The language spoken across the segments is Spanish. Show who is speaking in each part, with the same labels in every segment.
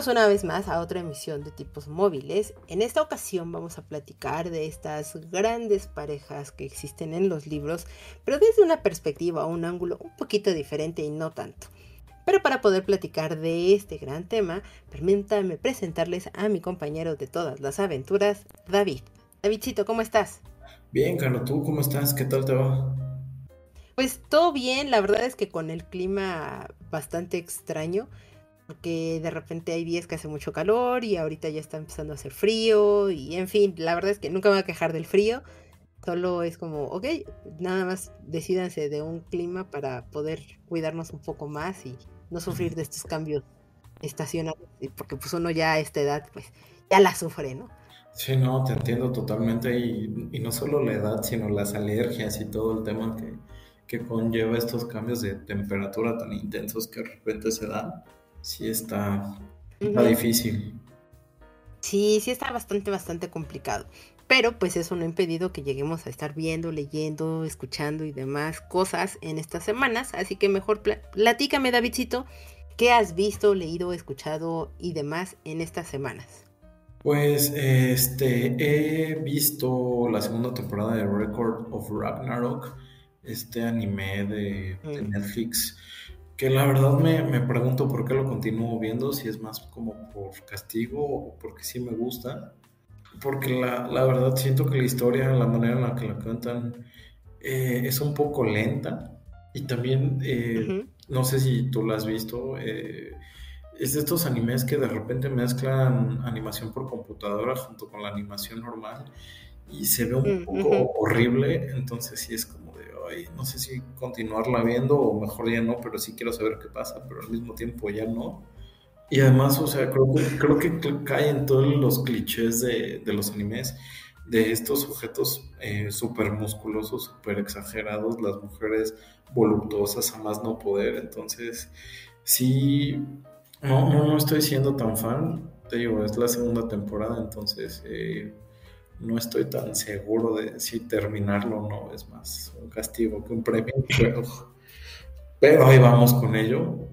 Speaker 1: Bienvenidos una vez más a otra emisión de tipos móviles. En esta ocasión vamos a platicar de estas grandes parejas que existen en los libros, pero desde una perspectiva o un ángulo un poquito diferente y no tanto. Pero para poder platicar de este gran tema, permítanme presentarles a mi compañero de todas las aventuras, David. Davidcito, ¿cómo estás?
Speaker 2: Bien, Carlos, ¿tú cómo estás? ¿Qué tal te va?
Speaker 1: Pues todo bien, la verdad es que con el clima bastante extraño, porque de repente hay días que hace mucho calor y ahorita ya está empezando a hacer frío y en fin, la verdad es que nunca me voy a quejar del frío, solo es como, ok, nada más decidanse de un clima para poder cuidarnos un poco más y no sufrir de estos cambios estacionales, porque pues uno ya a esta edad pues ya la sufre, ¿no?
Speaker 2: Sí, no, te entiendo totalmente y, y no solo la edad, sino las alergias y todo el tema que, que conlleva estos cambios de temperatura tan intensos que de repente se dan sí está, está difícil.
Speaker 1: Sí, sí está bastante, bastante complicado. Pero pues eso no ha impedido que lleguemos a estar viendo, leyendo, escuchando y demás cosas en estas semanas. Así que mejor platícame, Davidcito, ¿qué has visto, leído, escuchado y demás en estas semanas?
Speaker 2: Pues este he visto la segunda temporada de Record of Ragnarok, este anime de, de Netflix que la verdad me, me, pregunto por qué lo continúo viendo, si es más como por castigo o porque sí me gusta. Porque la, la verdad siento que la historia, la manera en la que la cuentan, eh, es un poco lenta. Y también, eh, no sé si tú la has visto, eh, es de estos animes que de repente mezclan animación por computadora junto con la animación normal y se ve un poco horrible. Entonces sí es como no sé si continuarla viendo o mejor ya no, pero sí quiero saber qué pasa, pero al mismo tiempo ya no. Y además, o sea, creo, creo que cae en todos los clichés de, de los animes, de estos sujetos eh, súper musculosos, súper exagerados, las mujeres voluptuosas a más no poder. Entonces, sí, no, no, no estoy siendo tan fan. Te digo, es la segunda temporada, entonces eh, no estoy tan seguro de si terminarlo o no. Es más un castigo que un premio, pero, ahí vamos con ello.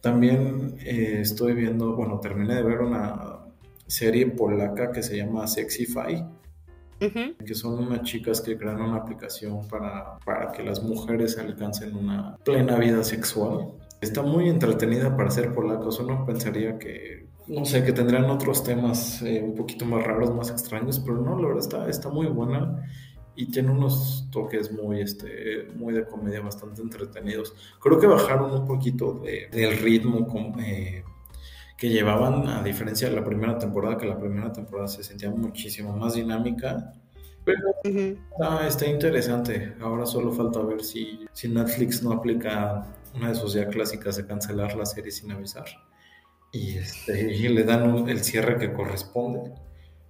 Speaker 2: También eh, estoy viendo, bueno, terminé de ver una serie polaca que se llama Sexify. que son unas chicas que crean una aplicación para, para que las mujeres alcancen una plena vida sexual. Está muy entretenida para ser polacos. Uno pensaría que no sé, que tendrán otros temas eh, un poquito más raros, más extraños, pero no, la verdad está, está muy buena y tiene unos toques muy, este, muy de comedia bastante entretenidos. Creo que bajaron un poquito del ritmo eh, que llevaban, a diferencia de la primera temporada, que la primera temporada se sentía muchísimo más dinámica. Pero está, interesante. Ahora solo falta ver si, si Netflix no aplica una de sus ya clásicas de cancelar la serie sin avisar y, este, y le dan el cierre que corresponde.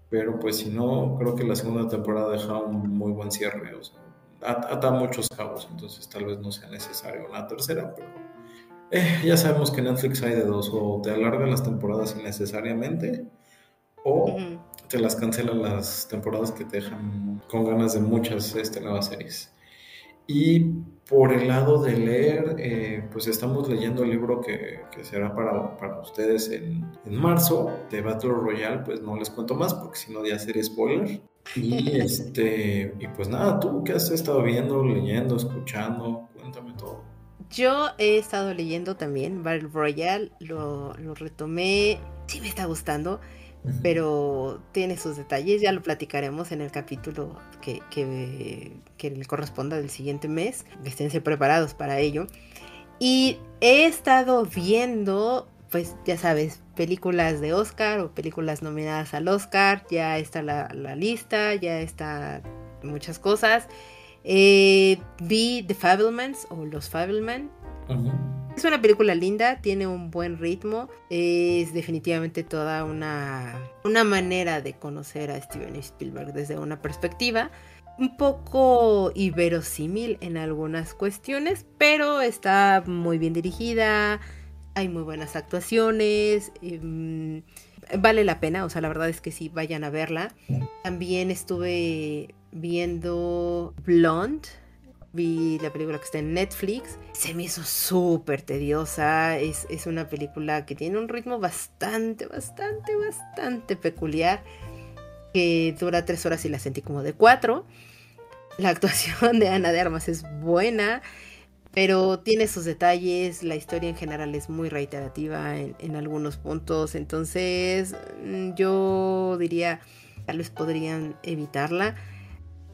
Speaker 2: Pero pues si no, creo que la segunda temporada deja un muy buen cierre. O sea, ata muchos cabos, entonces tal vez no sea necesario una tercera, pero eh, ya sabemos que Netflix hay de dos, o te alargan las temporadas innecesariamente, o te las cancelan las temporadas que te dejan con ganas de muchas este, nuevas series. Y por el lado de leer, eh, pues estamos leyendo el libro que, que será para, para ustedes en, en, marzo de Battle Royale, pues no les cuento más porque si no ya sería spoiler. Y, este, y pues nada, ¿tú qué has estado viendo, leyendo, escuchando? Cuéntame todo.
Speaker 1: Yo he estado leyendo también Battle Royale, lo, lo retomé, sí me está gustando pero tiene sus detalles, ya lo platicaremos en el capítulo que, que, le corresponda del siguiente mes, esténse preparados para ello. Y he estado viendo, pues ya sabes, películas de Oscar o películas nominadas al Oscar, ya está la, lista, ya está muchas cosas. Eh, vi The Fablemans o Los Fableman. Es una película linda, tiene un buen ritmo, es definitivamente toda una, una manera de conocer a Steven Spielberg desde una perspectiva un poco iberosímil en algunas cuestiones, pero está muy bien dirigida, hay muy buenas actuaciones, em, vale la pena, o sea, la verdad es que sí, vayan a verla. También estuve viendo Blonde, vi la película que está en Netflix, se me hizo súper tediosa, es, es una película que tiene un ritmo bastante, bastante, bastante peculiar, que dura tres horas y la sentí como de cuatro. La actuación de Ana de Armas es buena, pero tiene sus detalles, la historia en general es muy reiterativa en, algunos puntos, entonces mm, yo diría, tal vez podrían evitarla,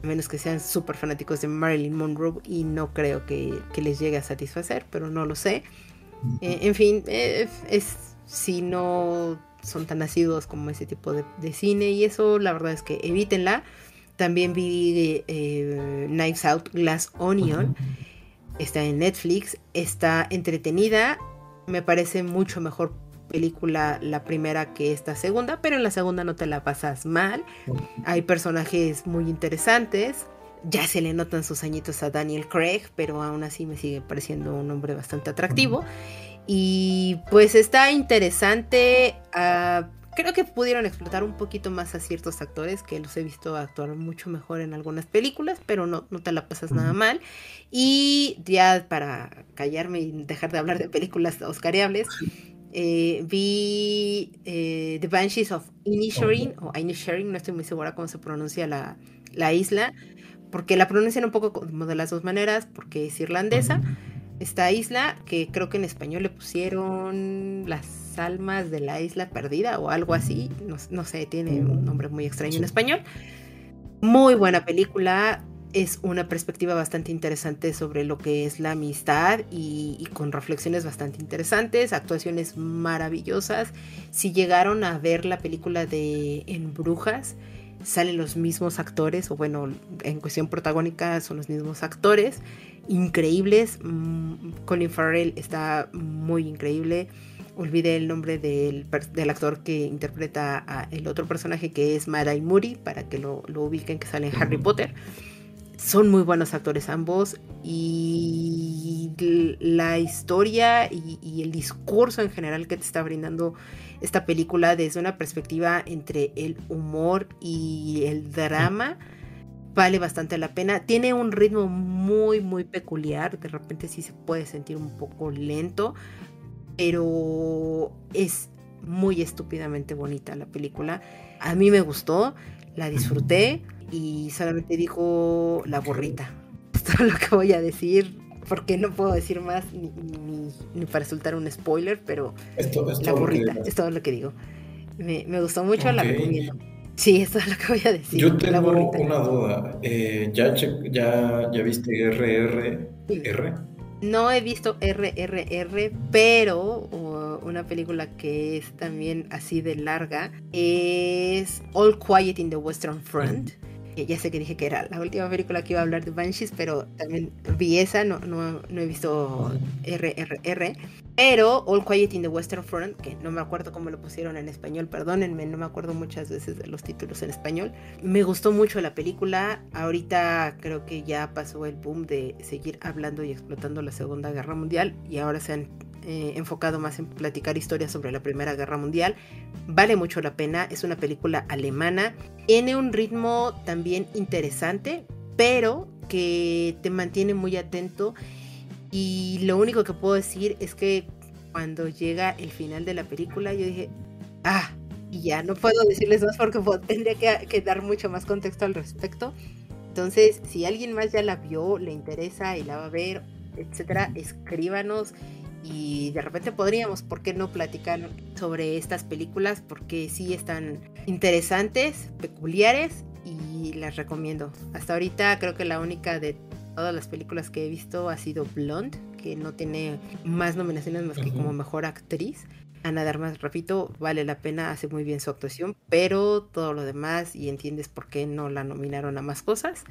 Speaker 1: a menos que sean súper fanáticos de Marilyn Monroe y no creo que, les llegue a satisfacer, pero no lo sé. Eh, en fin, eh, es si no son tan nacidos como ese tipo de, cine y eso la verdad es que evítenla. También vi eh, Knives Out Glass Onion está en Netflix, está entretenida, me parece mucho mejor película la primera que esta segunda, pero en la segunda no te la pasas mal, hay personajes muy interesantes, ya se le notan sus añitos a Daniel Craig, pero aún así me sigue pareciendo un hombre bastante atractivo. Y pues está interesante. Uh, Creo que pudieron explotar un poquito más a ciertos actores que los he visto actuar mucho mejor en algunas películas, pero no, no te la pasas nada mal. Y ya para callarme y dejar de hablar de películas oscariables, eh, vi eh, The Banshees of Inisherin, o Inisherin, no estoy muy segura cómo se pronuncia la, la isla, porque la pronuncian un poco como de las dos maneras, porque es irlandesa. Esta isla que creo que en español le pusieron las almas de la isla perdida o algo así, no, sé, tiene un nombre muy extraño en español. Muy buena película, es una perspectiva bastante interesante sobre lo que es la amistad y, y, con reflexiones bastante interesantes, actuaciones maravillosas. Si llegaron a ver la película de En Brujas, salen los mismos actores, o bueno, en cuestión protagónica son los mismos actores increíbles. Mm, Colin Farrell está muy increíble. Olvidé el nombre del, actor que interpreta a el otro personaje que es Marai Muri, para que lo, ubiquen, que sale en Harry Potter. Son muy buenos actores ambos y la historia y, el discurso en general que te está brindando esta película desde una perspectiva entre el humor y el drama vale bastante la pena. Tiene un ritmo muy, muy peculiar. De repente sí se puede sentir un poco lento, pero es muy estúpidamente bonita la película. A mí me gustó, la disfruté y solamente dijo la borrita. Esto es lo que voy a decir, porque no puedo decir más ni, para soltar un spoiler, pero la borrita, es todo lo que digo. Me, gustó mucho, la recomiendo. Sí, eso es lo que voy a decir.
Speaker 2: Yo tengo una duda. Eh, ¿ya, ya, ¿Ya viste RRR?
Speaker 1: No he visto RRR, pero una película que es también así de larga es All Quiet in the Western Front ya sé que dije que era la última película que iba a hablar de Banshees, pero también vi esa, no, no, no he visto RRR. Pero All Quiet in the Western Front, que no me acuerdo cómo lo pusieron en español, perdónenme, no me acuerdo muchas veces de los títulos en español. Me gustó mucho la película. Ahorita creo que ya pasó el boom de seguir hablando y explotando la Segunda Guerra Mundial y ahora se han eh, enfocado más en platicar historias sobre la Primera Guerra Mundial. Vale mucho la pena, es una película alemana. Tiene un ritmo también interesante, pero que te mantiene muy atento. Y lo único que puedo decir es que cuando llega el final de la película, yo dije, ah, y ya no puedo decirles más porque tendría que, que dar mucho más contexto al respecto. Entonces, si alguien más ya la vio, le interesa y la va a ver, etcétera, escríbanos y de repente podríamos, ¿por qué no platicar sobre estas películas? Porque sí están interesantes, peculiares y las recomiendo. Hasta ahorita creo que la única de todas las películas que he visto ha sido Blonde, que no tiene más nominaciones más que como mejor actriz. Ana Darmas, repito, vale la pena, hace muy bien su actuación, pero todo lo demás y entiendes por qué no la nominaron a más cosas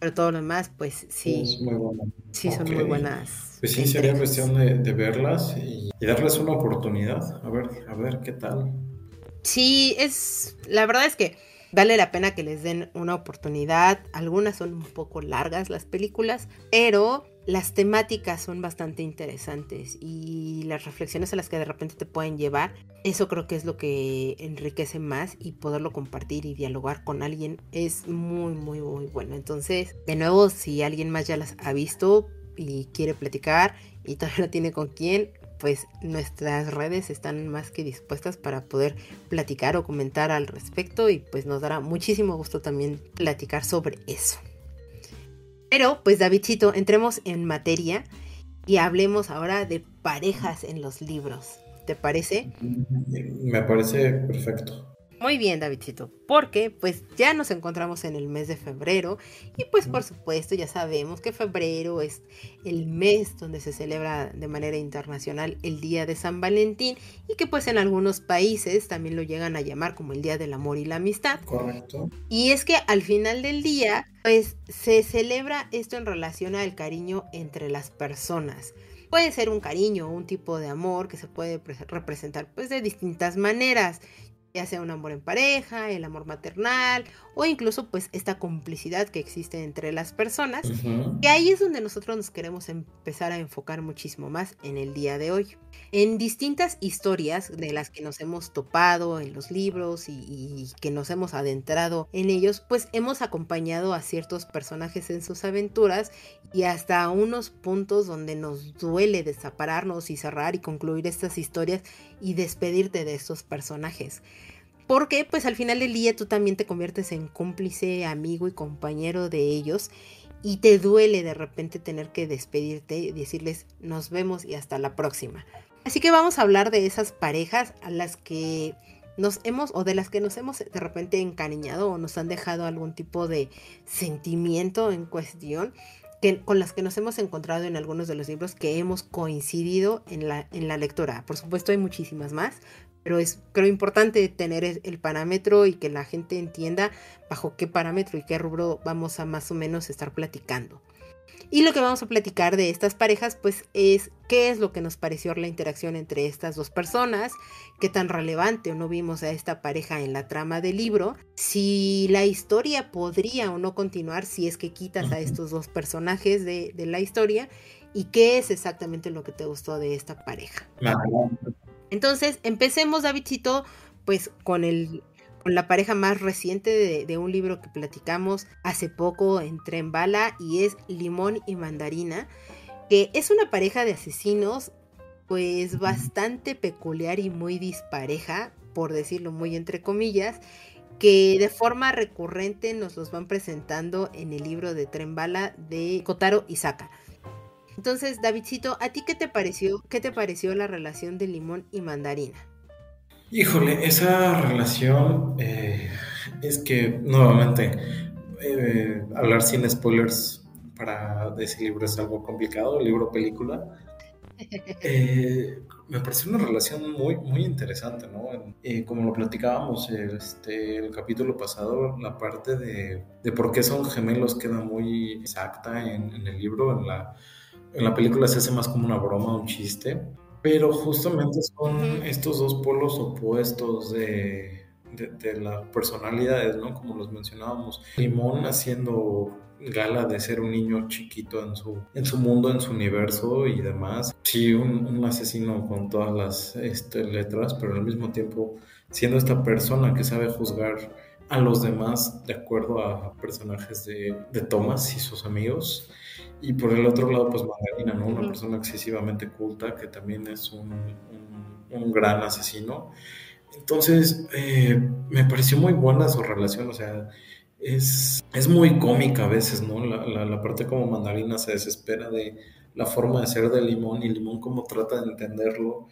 Speaker 1: Pero todo lo demás, pues sí. Sí, son muy buenas.
Speaker 2: Pues sí, sería cuestión de, verlas y, darles una oportunidad. A ver, a ver qué tal.
Speaker 1: Sí, es. La verdad es que vale la pena que les den una oportunidad. Algunas son un poco largas las películas, pero las temáticas son bastante interesantes y las reflexiones a las que de repente te pueden llevar, eso creo que es lo que enriquece más y poderlo compartir y dialogar con alguien es muy, muy, muy bueno. Entonces, de nuevo, si alguien más ya las ha visto y quiere platicar y todavía no tiene con quién, pues nuestras redes están más que dispuestas para poder platicar o comentar al respecto y pues nos dará muchísimo gusto también platicar sobre eso. Pero, pues Davidcito, entremos en materia y hablemos ahora de parejas en los libros. ¿Te parece?
Speaker 2: Me parece perfecto.
Speaker 1: Muy bien, Davidcito, porque pues ya nos encontramos en el mes de febrero y pues por supuesto ya sabemos que febrero es el mes donde se celebra de manera internacional el Día de San Valentín y que pues en algunos países también lo llegan a llamar como el Día del Amor y la Amistad.
Speaker 2: Correcto.
Speaker 1: Y es que al final del día pues se celebra esto en relación al cariño entre las personas. Puede ser un cariño o un tipo de amor que se puede representar pues de distintas maneras ya sea un amor en pareja, el amor maternal o incluso pues esta complicidad que existe entre las personas. Y ahí es donde nosotros nos queremos empezar a enfocar muchísimo más en el día de hoy. En distintas historias de las que nos hemos topado en los libros y, y que nos hemos adentrado en ellos, pues hemos acompañado a ciertos personajes en sus aventuras y hasta unos puntos donde nos duele desapararnos y cerrar y concluir estas historias y despedirte de estos personajes. Porque pues al final del día tú también te conviertes en cómplice, amigo y compañero de ellos y te duele de repente tener que despedirte y decirles nos vemos y hasta la próxima. Así que vamos a hablar de esas parejas a las que nos hemos o de las que nos hemos de repente encariñado o nos han dejado algún tipo de sentimiento en cuestión que, con las que nos hemos encontrado en algunos de los libros que hemos coincidido en la, en la lectura. Por supuesto hay muchísimas más, pero es creo importante tener el parámetro y que la gente entienda bajo qué parámetro y qué rubro vamos a más o menos estar platicando. Y lo que vamos a platicar de estas parejas, pues es qué es lo que nos pareció la interacción entre estas dos personas, qué tan relevante o no vimos a esta pareja en la trama del libro, si la historia podría o no continuar si es que quitas a estos dos personajes de, de la historia y qué es exactamente lo que te gustó de esta pareja. Entonces, empecemos, Davidcito, pues con el con la pareja más reciente de, un libro que platicamos hace poco en Tren Bala y es Limón y Mandarina, que es una pareja de asesinos pues bastante peculiar y muy dispareja, por decirlo muy entre comillas, que de forma recurrente nos los van presentando en el libro de Tren Bala de Kotaro Isaka. Entonces, Davidcito, ¿a ti qué te pareció? ¿Qué te pareció la relación de limón y mandarina?
Speaker 2: Híjole, esa relación eh, es que nuevamente eh, hablar sin spoilers para ese libro es algo complicado, libro película. Eh, me pareció una relación muy, muy interesante, ¿no? como lo platicábamos este, el capítulo pasado, la parte de, de, por qué son gemelos queda muy exacta en, en el libro, en la en la película se hace más como una broma, un chiste, pero justamente son estos dos polos opuestos de, de, las personalidades, ¿no? Como los mencionábamos. Limón haciendo gala de ser un niño chiquito en su, en su mundo, en su universo y demás. Sí, un, un asesino con todas las este, letras, pero al mismo tiempo siendo esta persona que sabe juzgar a los demás de acuerdo a personajes de, de Thomas y sus amigos. Y por el otro lado, pues Margarina, ¿no? Una persona excesivamente culta que también es un, un, gran asesino. Entonces, eh, me pareció muy buena su relación, o sea, es, es muy cómica a veces, ¿no? La, la, la, parte como Mandarina se desespera de la forma de ser de Limón y Limón como trata de entenderlo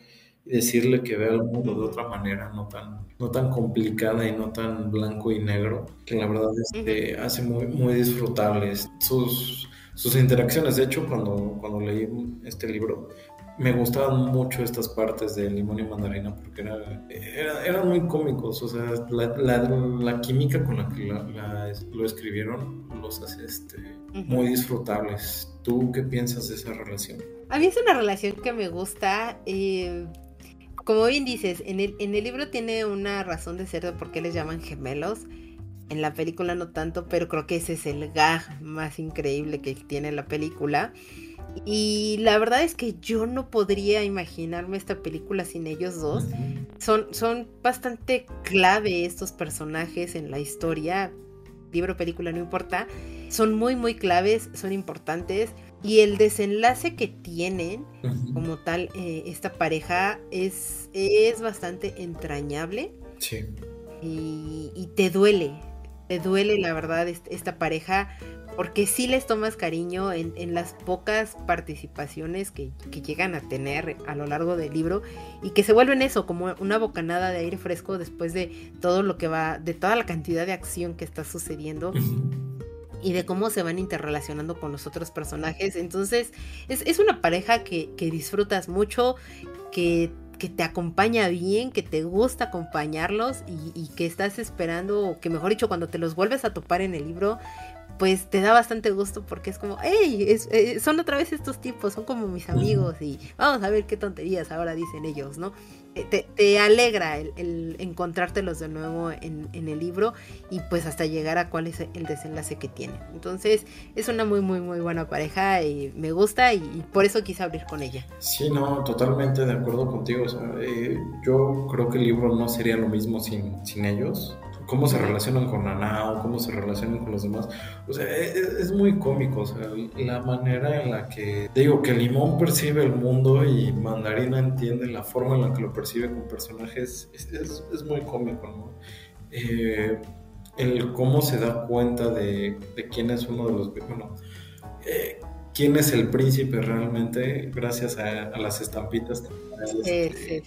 Speaker 2: y decirle que vea el mundo de otra manera, no tan, no tan complicada y no tan blanco y negro, que la verdad es hace muy, muy disfrutables sus sus interacciones. De hecho, cuando, cuando leí este libro, me gustaban mucho estas partes de limón y mandarina porque eran muy cómicos, o sea, la, química con la que lo escribieron los hace este, muy disfrutables. ¿Tú qué piensas de esa relación?
Speaker 1: A mí es una relación que me gusta. Eh, como bien dices, en el, en el libro tiene una razón de ser de por qué les llaman gemelos. En la película no tanto, pero creo que ese es el gag más increíble que tiene la película. Y la verdad es que yo no podría imaginarme esta película sin ellos dos. Son, son bastante clave estos personajes en la historia. Libro, película, no importa. Son muy, muy claves, son importantes. Y el desenlace que tienen como tal eh, esta pareja es, es bastante entrañable.
Speaker 2: Sí.
Speaker 1: Y, y, te duele, te duele la verdad esta pareja porque sí les tomas cariño en, las pocas participaciones que, llegan a tener a lo largo del libro y que se vuelven eso, como una bocanada de aire fresco después de todo lo que va, de toda la cantidad de acción que está sucediendo. Y de cómo se van interrelacionando con los otros personajes. Entonces, es, una pareja que, disfrutas mucho, que que te acompaña bien, que te gusta acompañarlos y, que estás esperando, que mejor dicho, cuando te los vuelves a topar en el libro, pues te da bastante gusto porque es como, hey, eh, son otra vez estos tipos, son como mis amigos y vamos a ver qué tonterías ahora dicen ellos, ¿no? Eh, te, alegra el, encontrártelos de nuevo en, el libro y pues hasta llegar a cuál es el desenlace que tiene. Entonces es una muy, muy, muy buena pareja y me gusta y, por eso quise abrir con ella.
Speaker 2: Sí, no, totalmente de acuerdo contigo. Eh, yo creo que el libro no sería lo mismo sin, sin ellos cómo se relacionan con Nanao, cómo se relacionan con los demás. O sea, e, e, es, muy cómico, o sea, la manera en la que, digo, que Limón percibe el mundo y Mandarina entiende la forma en la que lo percibe con personajes, es, muy cómico, ¿no? Eh, el cómo se da cuenta de, quién es uno de los... Bueno, eh, quién es el príncipe realmente gracias a, las estampitas.
Speaker 1: Sí,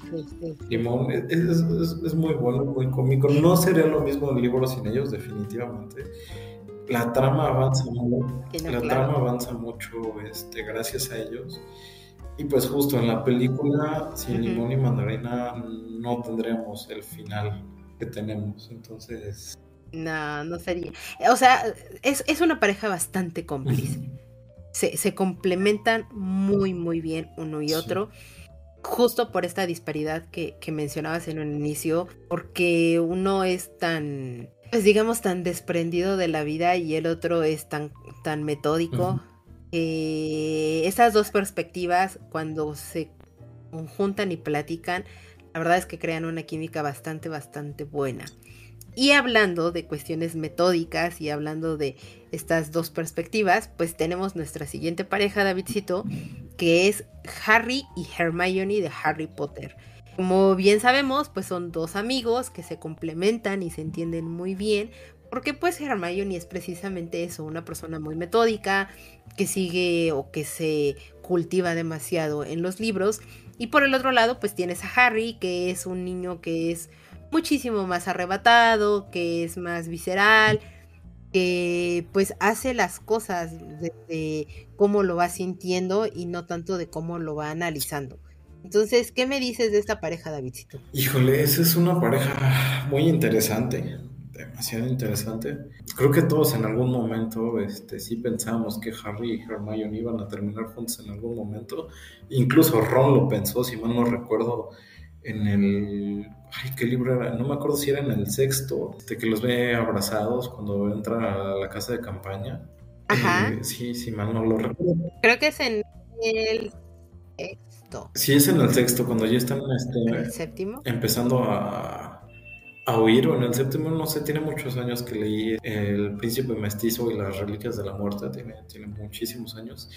Speaker 2: Limón es, muy bueno, muy cómico. No sería lo mismo el libro sin ellos, definitivamente. La trama avanza mucho, la trama avanza mucho este, gracias a ellos. Y pues justo en la película, sin Limón y Mandarina, no tendremos el final que tenemos. Entonces...
Speaker 1: No, no sería. O sea, es, es una pareja bastante cómplice se, complementan muy, muy bien uno y otro. Justo por esta disparidad que, mencionabas en un inicio, porque uno es tan, pues digamos, tan desprendido de la vida y el otro es tan, tan metódico. esas dos perspectivas, cuando se conjuntan y platican, la verdad es que crean una química bastante, bastante buena. Y hablando de cuestiones metódicas y hablando de estas dos perspectivas, pues tenemos nuestra siguiente pareja, Davidcito, que es Harry y Hermione de Harry Potter. Como bien sabemos, pues son dos amigos que se complementan y se entienden muy bien, porque pues Hermione es precisamente eso, una persona muy metódica, que sigue o que se cultiva demasiado en los libros. Y por el otro lado, pues tienes a Harry, que es un niño que es muchísimo más arrebatado, que es más visceral, que pues hace las cosas de cómo lo va sintiendo y no tanto de cómo lo va analizando. Entonces, ¿qué me dices de esta pareja, Davidcito?
Speaker 2: Híjole, esa es una pareja muy interesante, demasiado interesante. Creo que todos en algún momento este, sí pensábamos que Harry y Hermione iban a terminar juntos en algún momento. Incluso Ron lo pensó, si mal no recuerdo, en el. Ay, ¿qué libro era? No me acuerdo si era en el sexto, de que los ve abrazados cuando entra a la casa de campaña.
Speaker 1: Ajá.
Speaker 2: Eh, sí, sí, mal no lo recuerdo.
Speaker 1: Creo que es en el sexto.
Speaker 2: Sí, es en el sexto, cuando ya están este,
Speaker 1: el séptimo?
Speaker 2: empezando a, a oír, o en el séptimo, no sé, tiene muchos años que leí El Príncipe Mestizo y las Reliquias de la Muerte, tiene, tiene muchísimos años.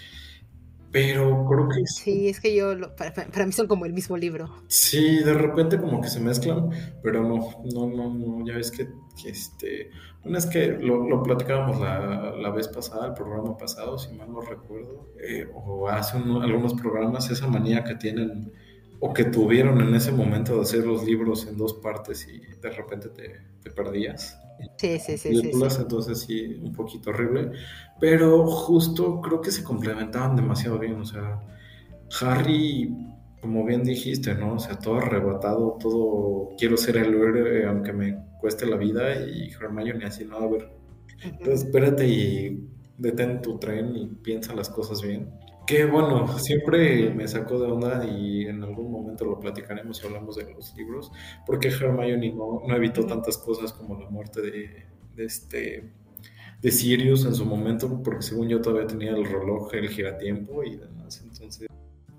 Speaker 2: Pero creo que
Speaker 1: sí. es que yo, para, mí son como el mismo libro.
Speaker 2: Sí, de repente como que se mezclan, pero no, no, no, no, ya ves que, este, una es que lo, platicábamos la, vez pasada, el programa pasado, si mal no recuerdo, eh, o hace algunos programas, esa manía que tienen o que tuvieron en ese momento de hacer los libros en dos partes y de repente te, te perdías.
Speaker 1: Sí, sí, sí,
Speaker 2: Entonces sí, un poquito horrible. Pero justo creo que se complementaban demasiado bien. O sea, Harry, como bien dijiste, ¿no? O sea, todo arrebatado, todo quiero ser el héroe aunque me cueste la vida y Hermione así, no, a ver, pues espérate y detén tu tren y piensa las cosas bien. Que bueno, siempre me sacó de onda y en algún momento lo platicaremos y hablamos de los libros, porque Hermione no, no evitó tantas cosas como la muerte de, de este de Sirius en su momento, porque según yo todavía tenía el reloj, el giratiempo y demás.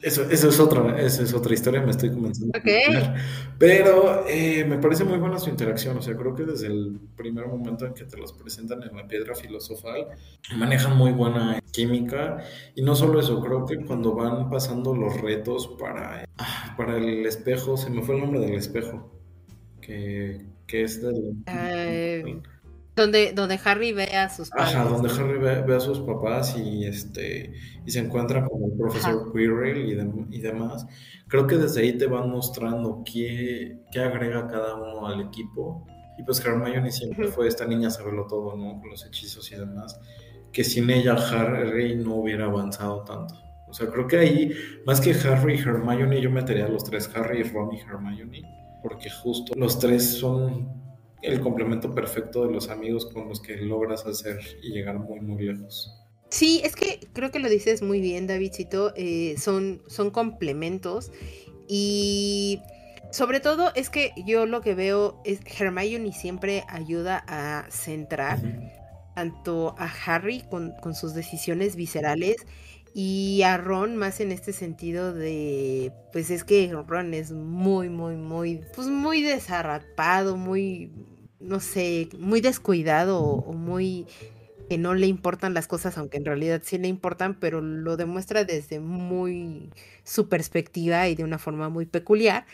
Speaker 2: Eso, eso, es otra, eso es otra historia, me estoy comenzando a Pero eh, me parece muy buena su interacción, o sea, creo que desde el primer momento en que te los presentan en la piedra filosofal, manejan muy buena química. Y no solo eso, creo que cuando van pasando los retos para, ah, para el espejo, se me fue el nombre del espejo, que, que es del...
Speaker 1: Uh... Donde, donde Harry ve a sus
Speaker 2: padres. Ajá, donde Harry ve, a sus papás y este y se encuentra con el profesor Quirrell y, y, demás. Creo que desde ahí te van mostrando qué, qué agrega cada uno al equipo. Y pues Hermione siempre fue esta niña saberlo todo, ¿no? Con los hechizos y demás. Que sin ella Harry no hubiera avanzado tanto. O sea, creo que ahí, más que Harry y Hermione, yo metería a los tres, Harry, Ron y Hermione. Porque justo los tres son el complemento perfecto de los amigos con los que logras hacer y llegar muy, muy lejos.
Speaker 1: Sí, es que creo que lo dices muy bien, Davidcito. Eh, son, son complementos y sobre todo es que yo lo que veo es Hermione siempre ayuda a centrar tanto a Harry con, con, sus decisiones viscerales y a Ron más en este sentido de, pues es que Ron es muy, muy, muy, pues muy desarrapado, muy, no sé, muy descuidado o, muy que no le importan las cosas, aunque en realidad sí le importan, pero lo demuestra desde muy su perspectiva y de una forma muy peculiar.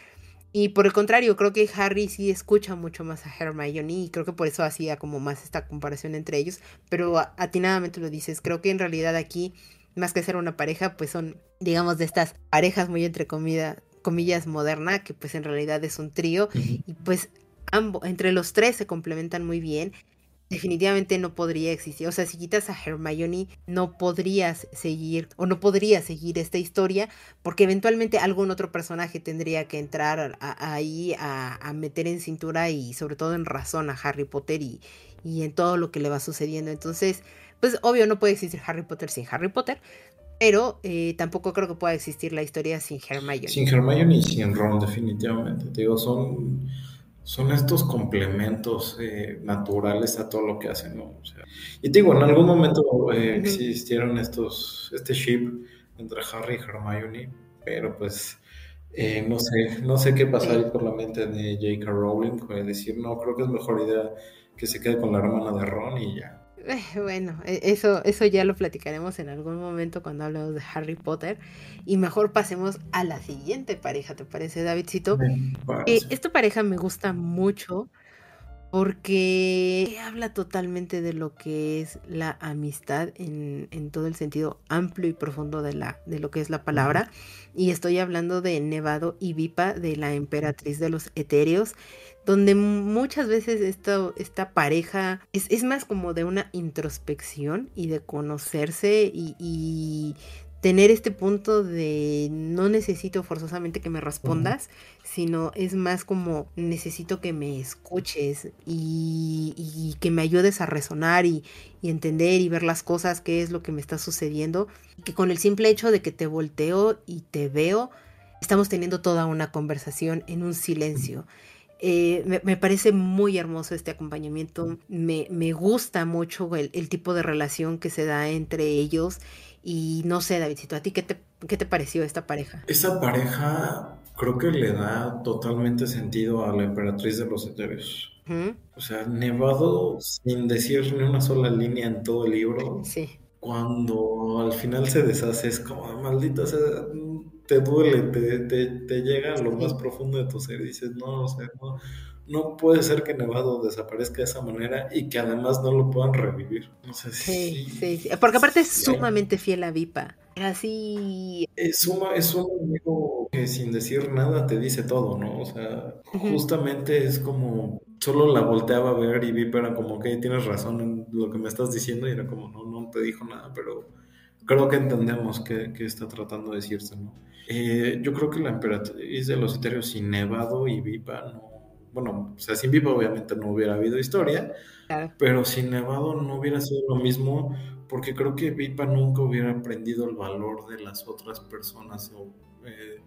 Speaker 1: Y por el contrario, creo que Harry sí escucha mucho más a Hermione y creo que por eso hacía como más esta comparación entre ellos, pero atinadamente lo dices, creo que en realidad aquí más que ser una pareja, pues son, digamos, de estas parejas muy entre comillas moderna, que pues en realidad es un trío, y pues ambos, entre los tres se complementan muy bien. Definitivamente no podría existir. O sea, si quitas a Hermione, no podrías seguir o no podría seguir esta historia porque eventualmente algún otro personaje tendría que entrar ahí a, meter en cintura y sobre todo en razón a Harry Potter y, y en todo lo que le va sucediendo. Entonces, pues obvio no puede existir Harry Potter sin Harry Potter, pero eh, tampoco creo que pueda existir la historia sin Hermione.
Speaker 2: Sin Hermione y sin Ron, definitivamente. digo, son, son estos complementos eh, naturales a todo lo que hacen, ¿no? y te digo, en algún momento eh, existieron estos, este ship entre Harry y Hermione, pero pues no sé, no sé qué pasaría por la mente de J.K. Rowling, decir, no, creo que es mejor idea que se quede con la hermana de Ron y ya.
Speaker 1: Bueno, e, eso, eso ya lo platicaremos en algún momento cuando hablemos de Harry Potter. Y mejor pasemos a la siguiente pareja, ¿te parece, Davidcito? Eh, esta pareja me gusta mucho porque habla totalmente de lo que es la amistad en, en, todo el sentido amplio y profundo de, la, de lo que es la palabra. Y estoy hablando de Nevado y Vipa, de la emperatriz de los etéreos, donde muchas veces esto, esta pareja es, es, más como de una introspección y de conocerse y, y tener este punto de no necesito forzosamente que me respondas, sino es más como necesito que me escuches y, que me ayudes a resonar y, entender y ver las cosas, qué es lo que me está sucediendo. Y que con el simple hecho de que te volteo y te veo, estamos teniendo toda una conversación en un silencio. Eh, me, parece muy hermoso este acompañamiento, me, me gusta mucho el, el, tipo de relación que se da entre ellos y no sé, Davidcito, ¿a ti qué te, qué te pareció esta pareja?
Speaker 2: Esa pareja creo que le da totalmente sentido a la emperatriz de los etéreos. O sea, Nevado sin decir ni una sola línea en todo el libro.
Speaker 1: Sí.
Speaker 2: Cuando al final se deshace, es como, maldita sea, te duele, te, te, te llega a lo más profundo de tu ser y dices, no, o sea, no, no puede ser que Nevado desaparezca de esa manera y que además no lo puedan revivir. No sé
Speaker 1: si... Sí, sí, porque aparte es sumamente fiel a Vipa. Así...
Speaker 2: Es, es un amigo que sin decir nada te dice todo, ¿no? O sea, justamente es como... Solo la volteaba a ver y Vipa era como, que tienes razón en lo que me estás diciendo y era como, no, no te dijo nada, pero creo que entendemos qué, está tratando de decirse, ¿no? Eh, yo creo que la emperatriz de los etéreos sin Nevado y Vipa no bueno, o sea, sin Vipa obviamente no hubiera habido historia, pero sin Nevado no hubiera sido lo mismo, porque creo que Vipa nunca hubiera aprendido el valor de las otras personas o, eh,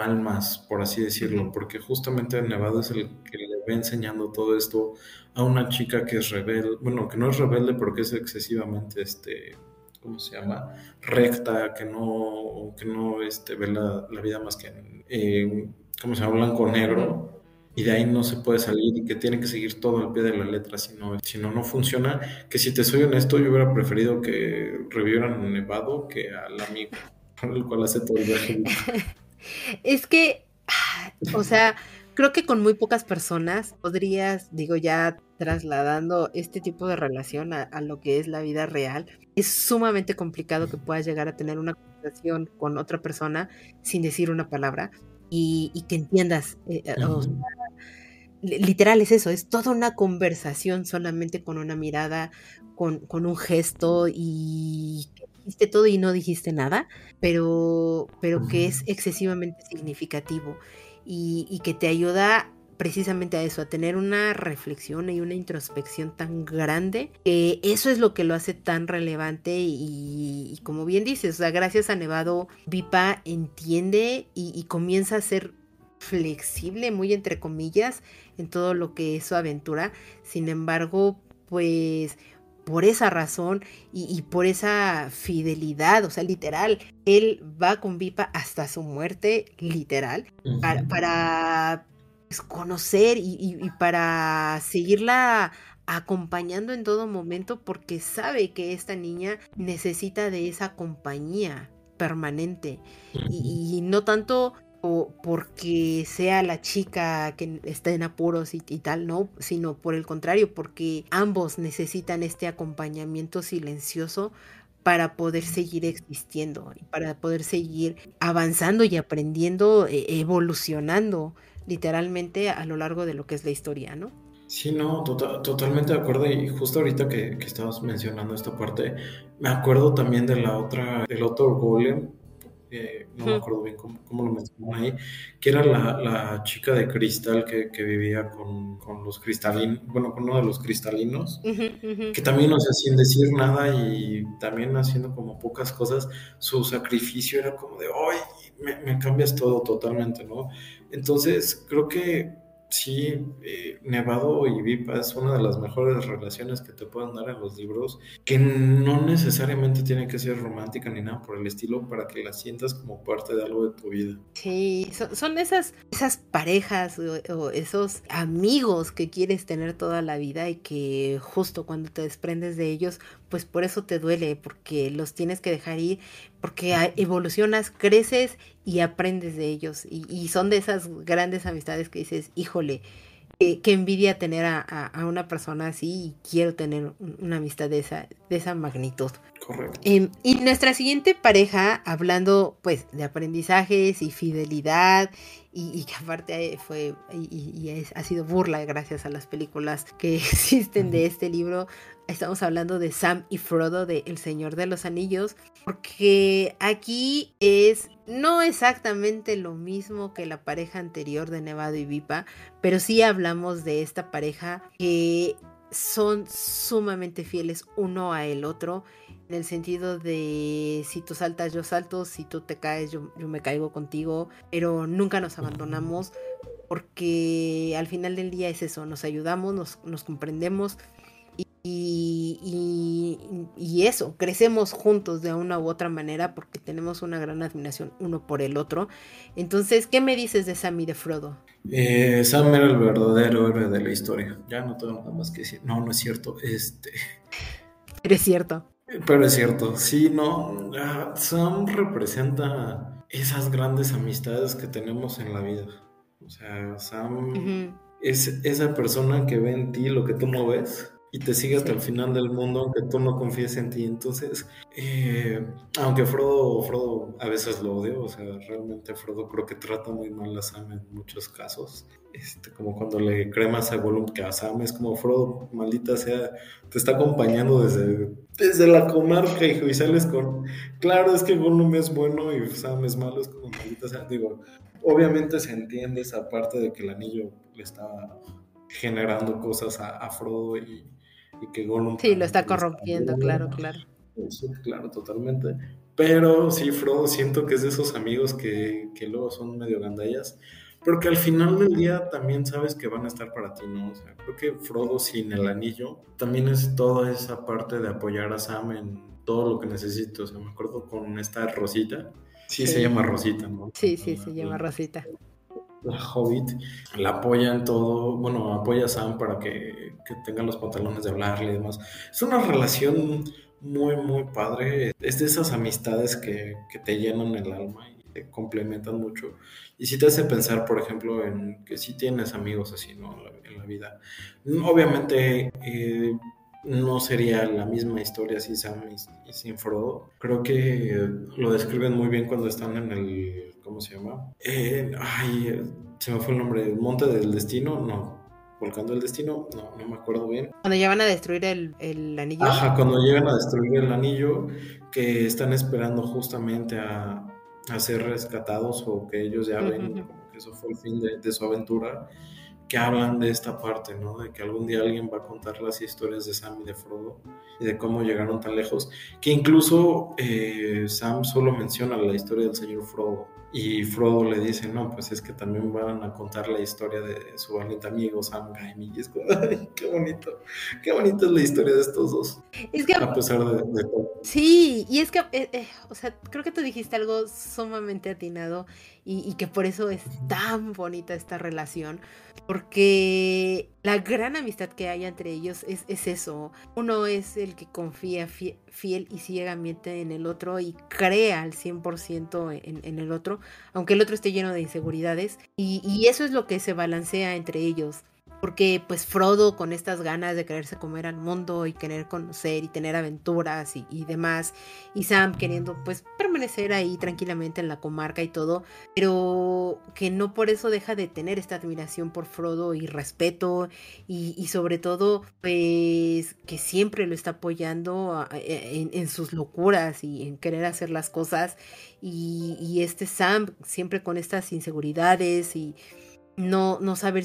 Speaker 2: almas, por así decirlo, porque justamente Nevado es el que le va enseñando todo esto a una chica que es rebelde, bueno, que no es rebelde, pero que es excesivamente, este, ¿cómo se llama? Recta, que no, que no este, ve la, vida más que en, ¿cómo se llama? Blanco-negro y de ahí no se puede salir y que tiene que seguir todo al pie de la letra, si no, si no, no funciona. Que si te soy honesto, yo hubiera preferido que revivieran a Nevado que al amigo, el cual hace todo el viaje.
Speaker 1: es que, o sea, creo que con muy pocas personas podrías, digo, ya trasladando este tipo de relación a, lo que es la vida real, es sumamente complicado que puedas llegar a tener una conversación con otra persona sin decir una palabra y, que entiendas. Eh, eh, literal es eso, es toda una conversación solamente con una mirada, con, un gesto y dijiste todo y no dijiste nada, pero, pero que es excesivamente significativo y, y, que te ayuda precisamente a eso, a tener una reflexión y una introspección tan grande, que eso es lo que lo hace tan relevante y, como bien dices, o sea, gracias a Nevado, Vipa entiende y, comienza a ser flexible, muy entre comillas, en todo lo que es su aventura. Sin embargo, pues por esa razón y, por esa fidelidad, o sea, literal, él va con Vipa hasta su muerte, literal, para, conocer y, para seguirla acompañando en todo momento porque sabe que esta niña necesita de esa compañía permanente. Y, no tanto porque sea la chica que está en apuros y, tal, no, sino por el contrario, porque ambos necesitan este acompañamiento silencioso para poder seguir existiendo y para poder seguir avanzando y aprendiendo, e, evolucionando literalmente a lo largo de lo que es la historia, ¿no?
Speaker 2: Sí, no, tota-, totalmente de acuerdo. Y justo ahorita que, que, estabas mencionando esta parte, me acuerdo también de la otra, del otro golem, no me acuerdo bien cómo, lo mencionaron ahí, que era la, la chica de cristal que, que vivía con, con, los cristalinos, bueno, con uno de los cristalinos, que también, o sea, sin decir nada y también haciendo como pocas cosas, su sacrificio era como de. Me, me cambias todo totalmente, ¿no? Entonces, creo que sí, eh, Nevado y Vipa es una de las mejores relaciones que te pueden dar en los libros, que no necesariamente tiene que ser romántica ni nada por el estilo para que la sientas como parte de algo de tu vida.
Speaker 1: Sí, son, esas, esas parejas o, esos amigos que quieres tener toda la vida y que justo cuando te desprendes de ellos, pues por eso te duele, porque los tienes que dejar ir, porque evolucionas, creces y aprendes de ellos. Y, son de esas grandes amistades que dices, híjole, qué envidia tener a, una persona así y quiero tener una amistad de esa, de esa magnitud.
Speaker 2: Correcto.
Speaker 1: Em, y nuestra siguiente pareja, hablando pues de aprendizajes y fidelidad, y, que aparte fue y, ha sido burla gracias a las películas que existen de este libro, estamos hablando de Sam y Frodo de El Señor de los Anillos, porque aquí es no exactamente lo mismo que la pareja anterior de Nevado y Vipa, pero sí hablamos de esta pareja que son sumamente fieles uno a el otro, en el sentido de si tú saltas, yo salto, si tú te caes, yo, yo me caigo contigo, pero nunca nos abandonamos porque al final del día es eso, nos ayudamos, nos, nos comprendemos y, y, eso, crecemos juntos de una u otra manera porque tenemos una gran admiración uno por el otro. Entonces, ¿qué me dices de Sam y de Frodo?
Speaker 2: Eh, Sam era el verdadero héroe de la historia. Ya no tengo nada más que decir. No, no es cierto. Este.
Speaker 1: Pero es cierto.
Speaker 2: Pero es cierto. Sí, no. Ah, Sam representa esas grandes amistades que tenemos en la vida. O sea, Sam es esa persona que ve en ti lo que tú no ves y te sigue hasta el final del mundo aunque tú no confíes en ti. Entonces, eh, aunque Frodo, Frodo a veces lo odio, o sea, realmente Frodo creo que trata muy mal a Sam en muchos casos. Este, como cuando le cremas a Gollum que a Sam es como Frodo, maldita sea, te está acompañando desde, desde la comarca y sales con, claro, es que Gollum es bueno y Sam es malo, es como maldita sea, digo, obviamente se entiende esa parte de que el anillo le está generando cosas a Frodo y, y que Gollum...
Speaker 1: Sí, lo está corrompiendo, claro, claro.
Speaker 2: Sí, claro, totalmente. Pero sí, Frodo siento que es de esos amigos que, que luego son medio gandallas, porque al final del día también sabes que van a estar para ti, ¿no? O sea, creo que Frodo sin el anillo también es toda esa parte de apoyar a Sam en todo lo que necesito. O sea, me acuerdo con esta Rosita. Sí, se llama Rosita, ¿no?
Speaker 1: Sí, sí, se llama Rosita
Speaker 2: la Hobbit, la apoya en todo, bueno, apoya a Sam para que, que tenga los pantalones de hablarle y demás. Es una relación muy, muy padre. Es de esas amistades que, que te llenan el alma y te complementan mucho. Y si te hace pensar, por ejemplo, en que si tienes amigos así, ¿no? En la, vida. Obviamente, eh, no sería la misma historia sin Sam y, sin Frodo. Creo que lo describen muy bien cuando están en el, ¿cómo se llama? Eh, ay, se me fue el nombre, el Monte del Destino, no. Volcando el Destino, no, no me acuerdo bien.
Speaker 1: Cuando ya van a destruir el, el anillo.
Speaker 2: Ajá, cuando llegan a destruir el anillo, que están esperando justamente a, a ser rescatados o que ellos ya ven que eso fue el fin de, de su aventura que hablan de esta parte, ¿no? De que algún día alguien va a contar las historias de Sam y de Frodo y de cómo llegaron tan lejos, que incluso eh, Sam solo menciona la historia del señor Frodo y Frodo le dice, no, pues es que también van a contar la historia de su valiente amigo Sam Gaimi y es como, ay, qué bonito, qué bonita es la historia de estos dos.
Speaker 1: Es que,
Speaker 2: a pesar de, todo.
Speaker 1: Sí, y es que, eh, eh, o sea, creo que tú dijiste algo sumamente atinado y, que por eso es tan bonita esta relación, porque la gran amistad que hay entre ellos es, es eso. Uno es el que confía fiel, y ciegamente en el otro y crea al 100% en, en el otro, aunque el otro esté lleno de inseguridades, y, y eso es lo que se balancea entre ellos porque pues Frodo con estas ganas de quererse comer al mundo y querer conocer y tener aventuras y, demás, y Sam queriendo pues permanecer ahí tranquilamente en la comarca y todo, pero que no por eso deja de tener esta admiración por Frodo y respeto y, sobre todo pues que siempre lo está apoyando e, en, sus locuras y en querer hacer las cosas y, y este Sam siempre con estas inseguridades y no, no saber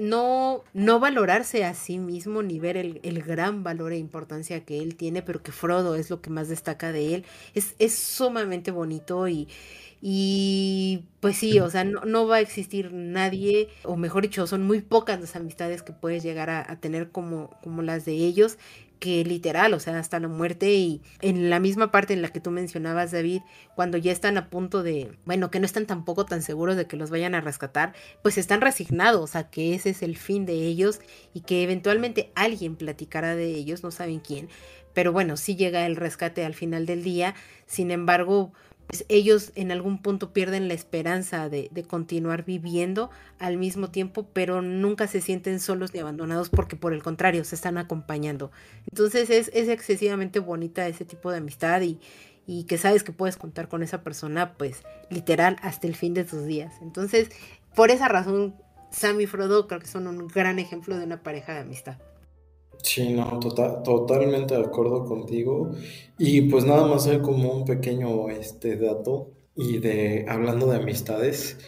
Speaker 1: no, no valorarse a sí mismo ni ver el, gran valor e importancia que él tiene, pero que Frodo es lo que más destaca de él. Es, es sumamente bonito y, y pues sí, o sea, no, va a existir nadie, o mejor dicho, son muy pocas las amistades que puedes llegar a, a tener como, como las de ellos, que literal, o sea, hasta la muerte y en la misma parte en la que tú mencionabas, David, cuando ya están a punto de, bueno, que no están tampoco tan seguros de que los vayan a rescatar, pues están resignados a que ese es el fin de ellos y que eventualmente alguien platicará de ellos, no saben quién, pero bueno, sí llega el rescate al final del día, sin embargo, pues, ellos en algún punto pierden la esperanza de, continuar viviendo al mismo tiempo, pero nunca se sienten solos ni abandonados porque por el contrario se están acompañando. Entonces es, excesivamente bonita ese tipo de amistad y, y que sabes que puedes contar con esa persona pues literal hasta el fin de tus días. Entonces por esa razón Sam y Frodo creo que son un gran ejemplo de una pareja de amistad.
Speaker 2: Sí, no, tota-, totalmente de acuerdo contigo. Y pues nada más hay como un pequeño este dato y de hablando de amistades.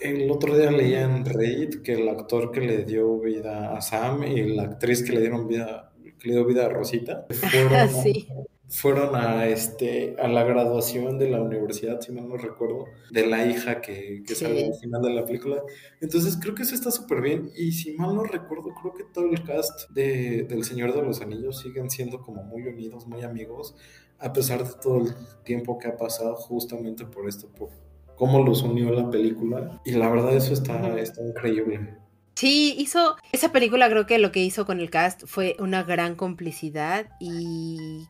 Speaker 2: El otro día leía en Reddit que el actor que le dio vida a Sam y la actriz que le dieron vida, que le dio vida a Rosita, fueron, sí fueron a este a la graduación de la universidad, si mal no recuerdo, de la hija que, que sale al final de la película. Entonces creo que eso está súper bien. Y si mal no recuerdo, creo que todo el cast de, del Señor de los Anillos siguen siendo como muy unidos, muy amigos, a pesar de todo el tiempo que ha pasado justamente por esto, por cómo los unió la película. Y la verdad eso está, está increíble.
Speaker 1: Sí, hizo esa película, creo que lo que hizo con el cast fue una gran complicidad y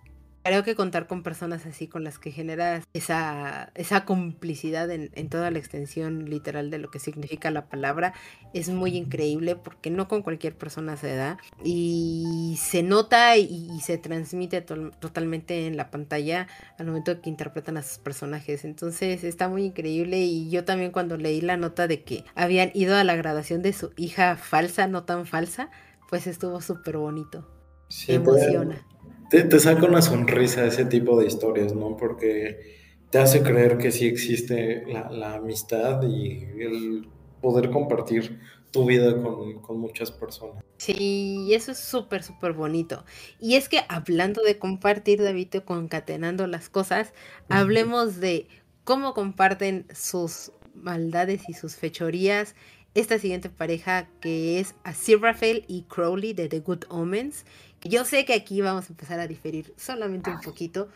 Speaker 1: creo que contar con personas así con las que generas esa, esa complicidad en, en, toda la extensión literal de lo que significa la palabra es muy increíble porque no con cualquier persona se da y se nota y, se transmite totalmente en la pantalla al momento que interpretan a sus personajes. Entonces está muy increíble y yo también cuando leí la nota de que habían ido a la graduación de su hija falsa, no tan falsa, pues estuvo súper bonito. Sí, emociona
Speaker 2: te, saca una sonrisa ese tipo de historias, ¿no? Porque te hace creer que sí existe la, amistad y el poder compartir tu vida con, muchas personas.
Speaker 1: Sí, eso es súper, súper bonito. Y es que hablando de compartir, David, concatenando las cosas, hablemos de cómo comparten sus maldades y sus fechorías esta siguiente pareja que es Aziraphale y Crowley de The Good Omens yo sé que aquí vamos a empezar a diferir solamente un poquito,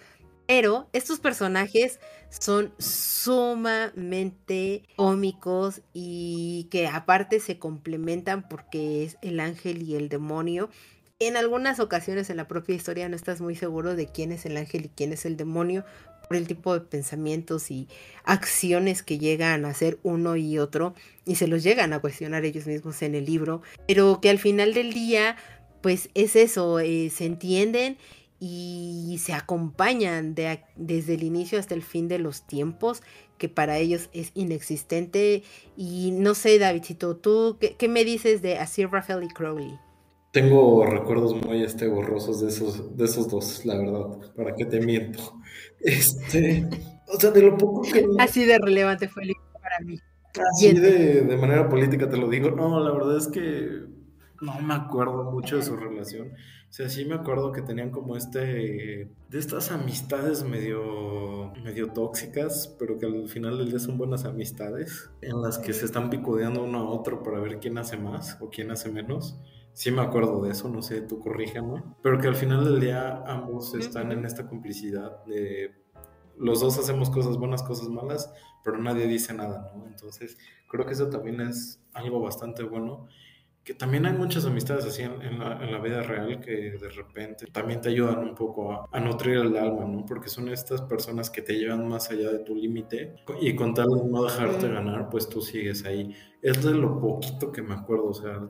Speaker 1: pero estos personajes son sumamente cómicos y que aparte se complementan porque es el ángel y el demonio. En algunas ocasiones en la propia historia no estás muy seguro de quién es el ángel y quién es el demonio por el tipo de pensamientos y acciones que llegan a hacer uno y otro y se los llegan a cuestionar ellos mismos en el libro, pero que al final del día pues es eso, eh, se entienden y se acompañan de, desde el inicio hasta el fin de los tiempos, que para ellos es inexistente. Y no sé, Davidcito, ¿tú qué, me dices de Asir Rafael y Crowley?
Speaker 2: Tengo recuerdos muy este, borrosos de esos, de esos dos, la verdad, para qué te miento. Este, o sea, de lo poco que...
Speaker 1: Así de relevante fue el libro para mí.
Speaker 2: Así de, de manera política te lo digo. No, la verdad es que no me acuerdo mucho de su relación. O sea, sí me acuerdo que tenían como este. de estas amistades medio. medio tóxicas, pero que al final del día son buenas amistades, en las que se están picodeando uno a otro para ver quién hace más o quién hace menos. Sí me acuerdo de eso, no sé, tú corrígeme. Pero que al final del día ambos están en esta complicidad de. Los dos hacemos cosas buenas, cosas malas, pero nadie dice nada, ¿no? Entonces, creo que eso también es algo bastante bueno que también hay muchas amistades así en, la, vida real que de repente también te ayudan un poco a, nutrir el alma, ¿no? Porque son estas personas que te llevan más allá de tu límite y con tal de no dejarte ganar, pues tú sigues ahí. Es de lo poquito que me acuerdo, o sea,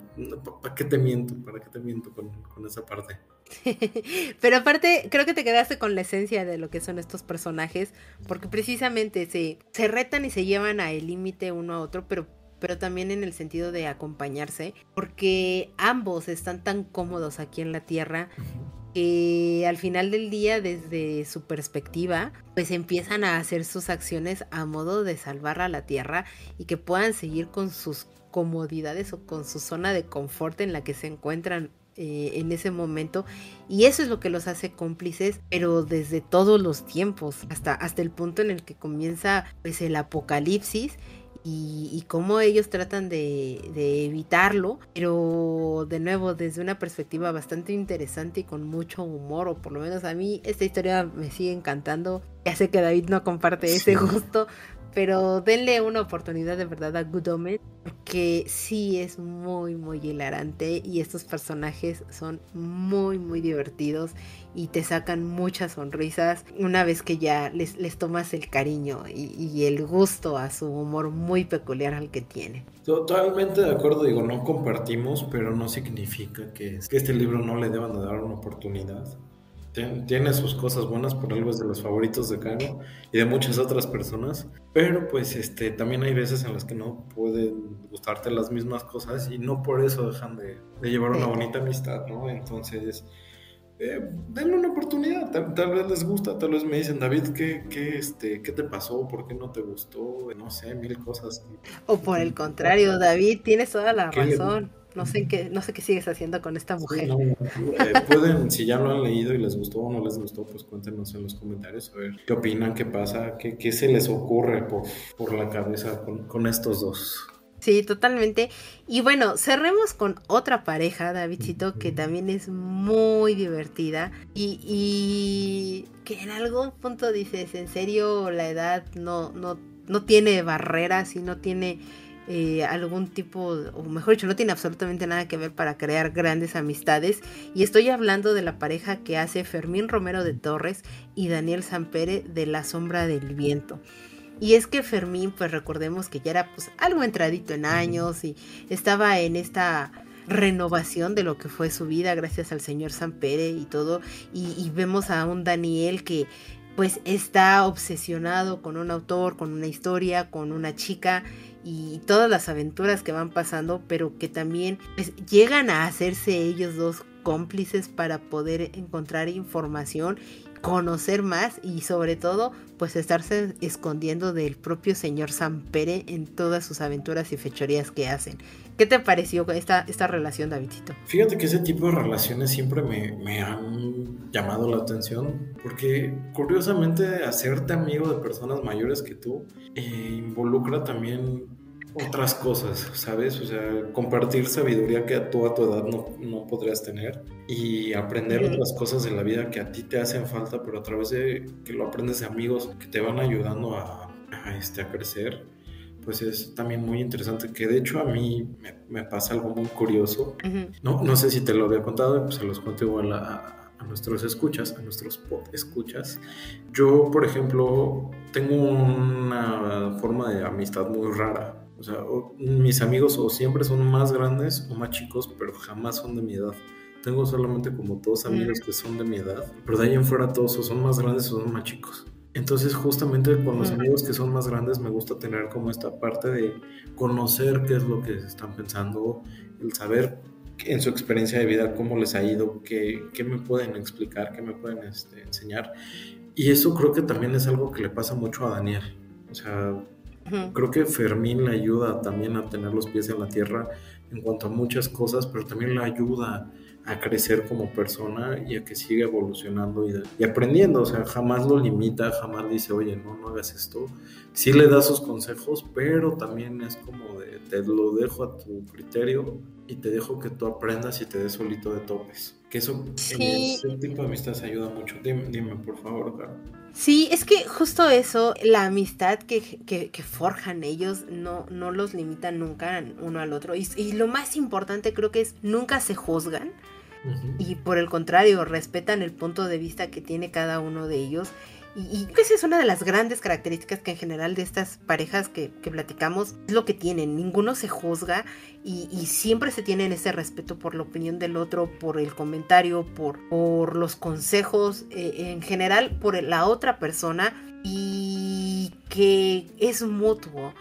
Speaker 2: ¿para qué te miento? ¿Para qué te miento con, con esa parte?
Speaker 1: Pero aparte, creo que te quedaste con la esencia de lo que son estos personajes, porque precisamente se, se retan y se llevan a el límite uno a otro, pero pero también en el sentido de acompañarse, porque ambos están tan cómodos aquí en la Tierra que al final del día, desde su perspectiva, pues empiezan a hacer sus acciones a modo de salvar a la Tierra y que puedan seguir con sus comodidades o con su zona de confort en la que se encuentran eh, en ese momento. Y eso es lo que los hace cómplices pero desde todos los tiempos hasta, hasta el punto en el que comienza pues el apocalipsis y, cómo ellos tratan de, evitarlo, pero de nuevo desde una perspectiva bastante interesante y con mucho humor, o por lo menos a mí esta historia me sigue encantando. Ya sé que David no comparte ese gusto, pero denle una oportunidad de verdad a Good Omens, porque sí es muy, muy hilarante y estos personajes son muy, muy divertidos y te sacan muchas sonrisas una vez que ya les, les tomas el cariño y, el gusto a su humor muy peculiar al que tiene.
Speaker 2: Totalmente de acuerdo, digo, no compartimos, pero no significa que, que este libro no le deban de dar una oportunidad tiene sus cosas buenas, por algo es de los favoritos de Caro y de muchas otras personas, pero pues este también hay veces en las que no pueden gustarte las mismas cosas y no por eso dejan de, llevar una bonita amistad, ¿no? Entonces, eh, denle una oportunidad, tal, vez les gusta, tal vez me dicen, David, ¿qué, qué, este, ¿qué te pasó? ¿Por qué no te gustó? No sé, mil cosas.
Speaker 1: O por el contrario, David, tienes toda la razón. No sé qué, no sé qué sigues haciendo con esta mujer.
Speaker 2: Eh, pueden, si ya lo han leído y les gustó o no les gustó, pues cuéntenos en los comentarios a ver qué opinan, qué pasa, qué, qué se les ocurre por, por la cabeza con, con, estos dos.
Speaker 1: Sí, totalmente. Y bueno, cerremos con otra pareja, Davidcito, que también es muy divertida y, y que en algún punto dices, en serio, la edad no, no, no tiene barreras y no tiene eh, algún tipo, o mejor dicho, no tiene absolutamente nada que ver para crear grandes amistades. Y estoy hablando de la pareja que hace Fermín Romero de Torres y Daniel Sampere de La Sombra del Viento. Y es que Fermín, pues recordemos que ya era pues algo entradito en años y estaba en esta renovación de lo que fue su vida gracias al señor Sampere y todo. Y, y vemos a un Daniel que pues está obsesionado con un autor, con una historia, con una chica y todas las aventuras que van pasando, pero que también pues, llegan a hacerse ellos dos cómplices para poder encontrar información, conocer más y sobre todo pues estarse escondiendo del propio señor Sampere en todas sus aventuras y fechorías que hacen. ¿Qué te pareció esta, esta relación, Davidito?
Speaker 2: Fíjate que ese tipo de relaciones siempre me, me han llamado la atención, porque curiosamente hacerte amigo de personas mayores que tú eh, involucra también otras cosas, ¿sabes? O sea, compartir sabiduría que a tu, a tu edad no, no podrías tener y aprender otras cosas de la vida que a ti te hacen falta, pero a través de que lo aprendes de amigos que te van ayudando a, a este, a crecer pues es también muy interesante, que de hecho a mí me, pasa algo muy curioso. no, no sé si te lo había contado, pues se los cuento igual a, a nuestros escuchas, a nuestros pod escuchas. Yo, por ejemplo, tengo una forma de amistad muy rara. O sea, mis amigos o siempre son más grandes o más chicos, pero jamás son de mi edad. Tengo solamente como dos amigos que son de mi edad, pero de ahí en fuera todos o son más grandes o son más chicos. Entonces justamente con los amigos que son más grandes me gusta tener como esta parte de conocer qué es lo que están pensando, el saber en su experiencia de vida cómo les ha ido, qué, qué me pueden explicar, qué me pueden este, enseñar. Y eso creo que también es algo que le pasa mucho a Daniel. O sea, creo que Fermín le ayuda también a tener los pies en la tierra en cuanto a muchas cosas, pero también le ayuda a crecer como persona y a que siga evolucionando y, aprendiendo. O sea, jamás lo limita, jamás dice, oye, no, no hagas esto. Sí le da sus consejos, pero también es como de, te lo dejo a tu criterio y te dejo que tú aprendas y te des solito de topes. Que eso, ese tipo de amistades ayuda mucho. Dime, por favor, Caro.
Speaker 1: Sí, es que justo eso, la amistad que, que, forjan ellos no, no los limita nunca uno al otro. Y, y, lo más importante creo que es nunca se juzgan. Y por el contrario, respetan el punto de vista que tiene cada uno de ellos. Y, esa es una de las grandes características que en general de estas parejas que, platicamos es lo que tienen. Ninguno se juzga y, siempre se tienen ese respeto por la opinión del otro, por el comentario, por, por los consejos, eh, en general por la otra persona y que es mutuo.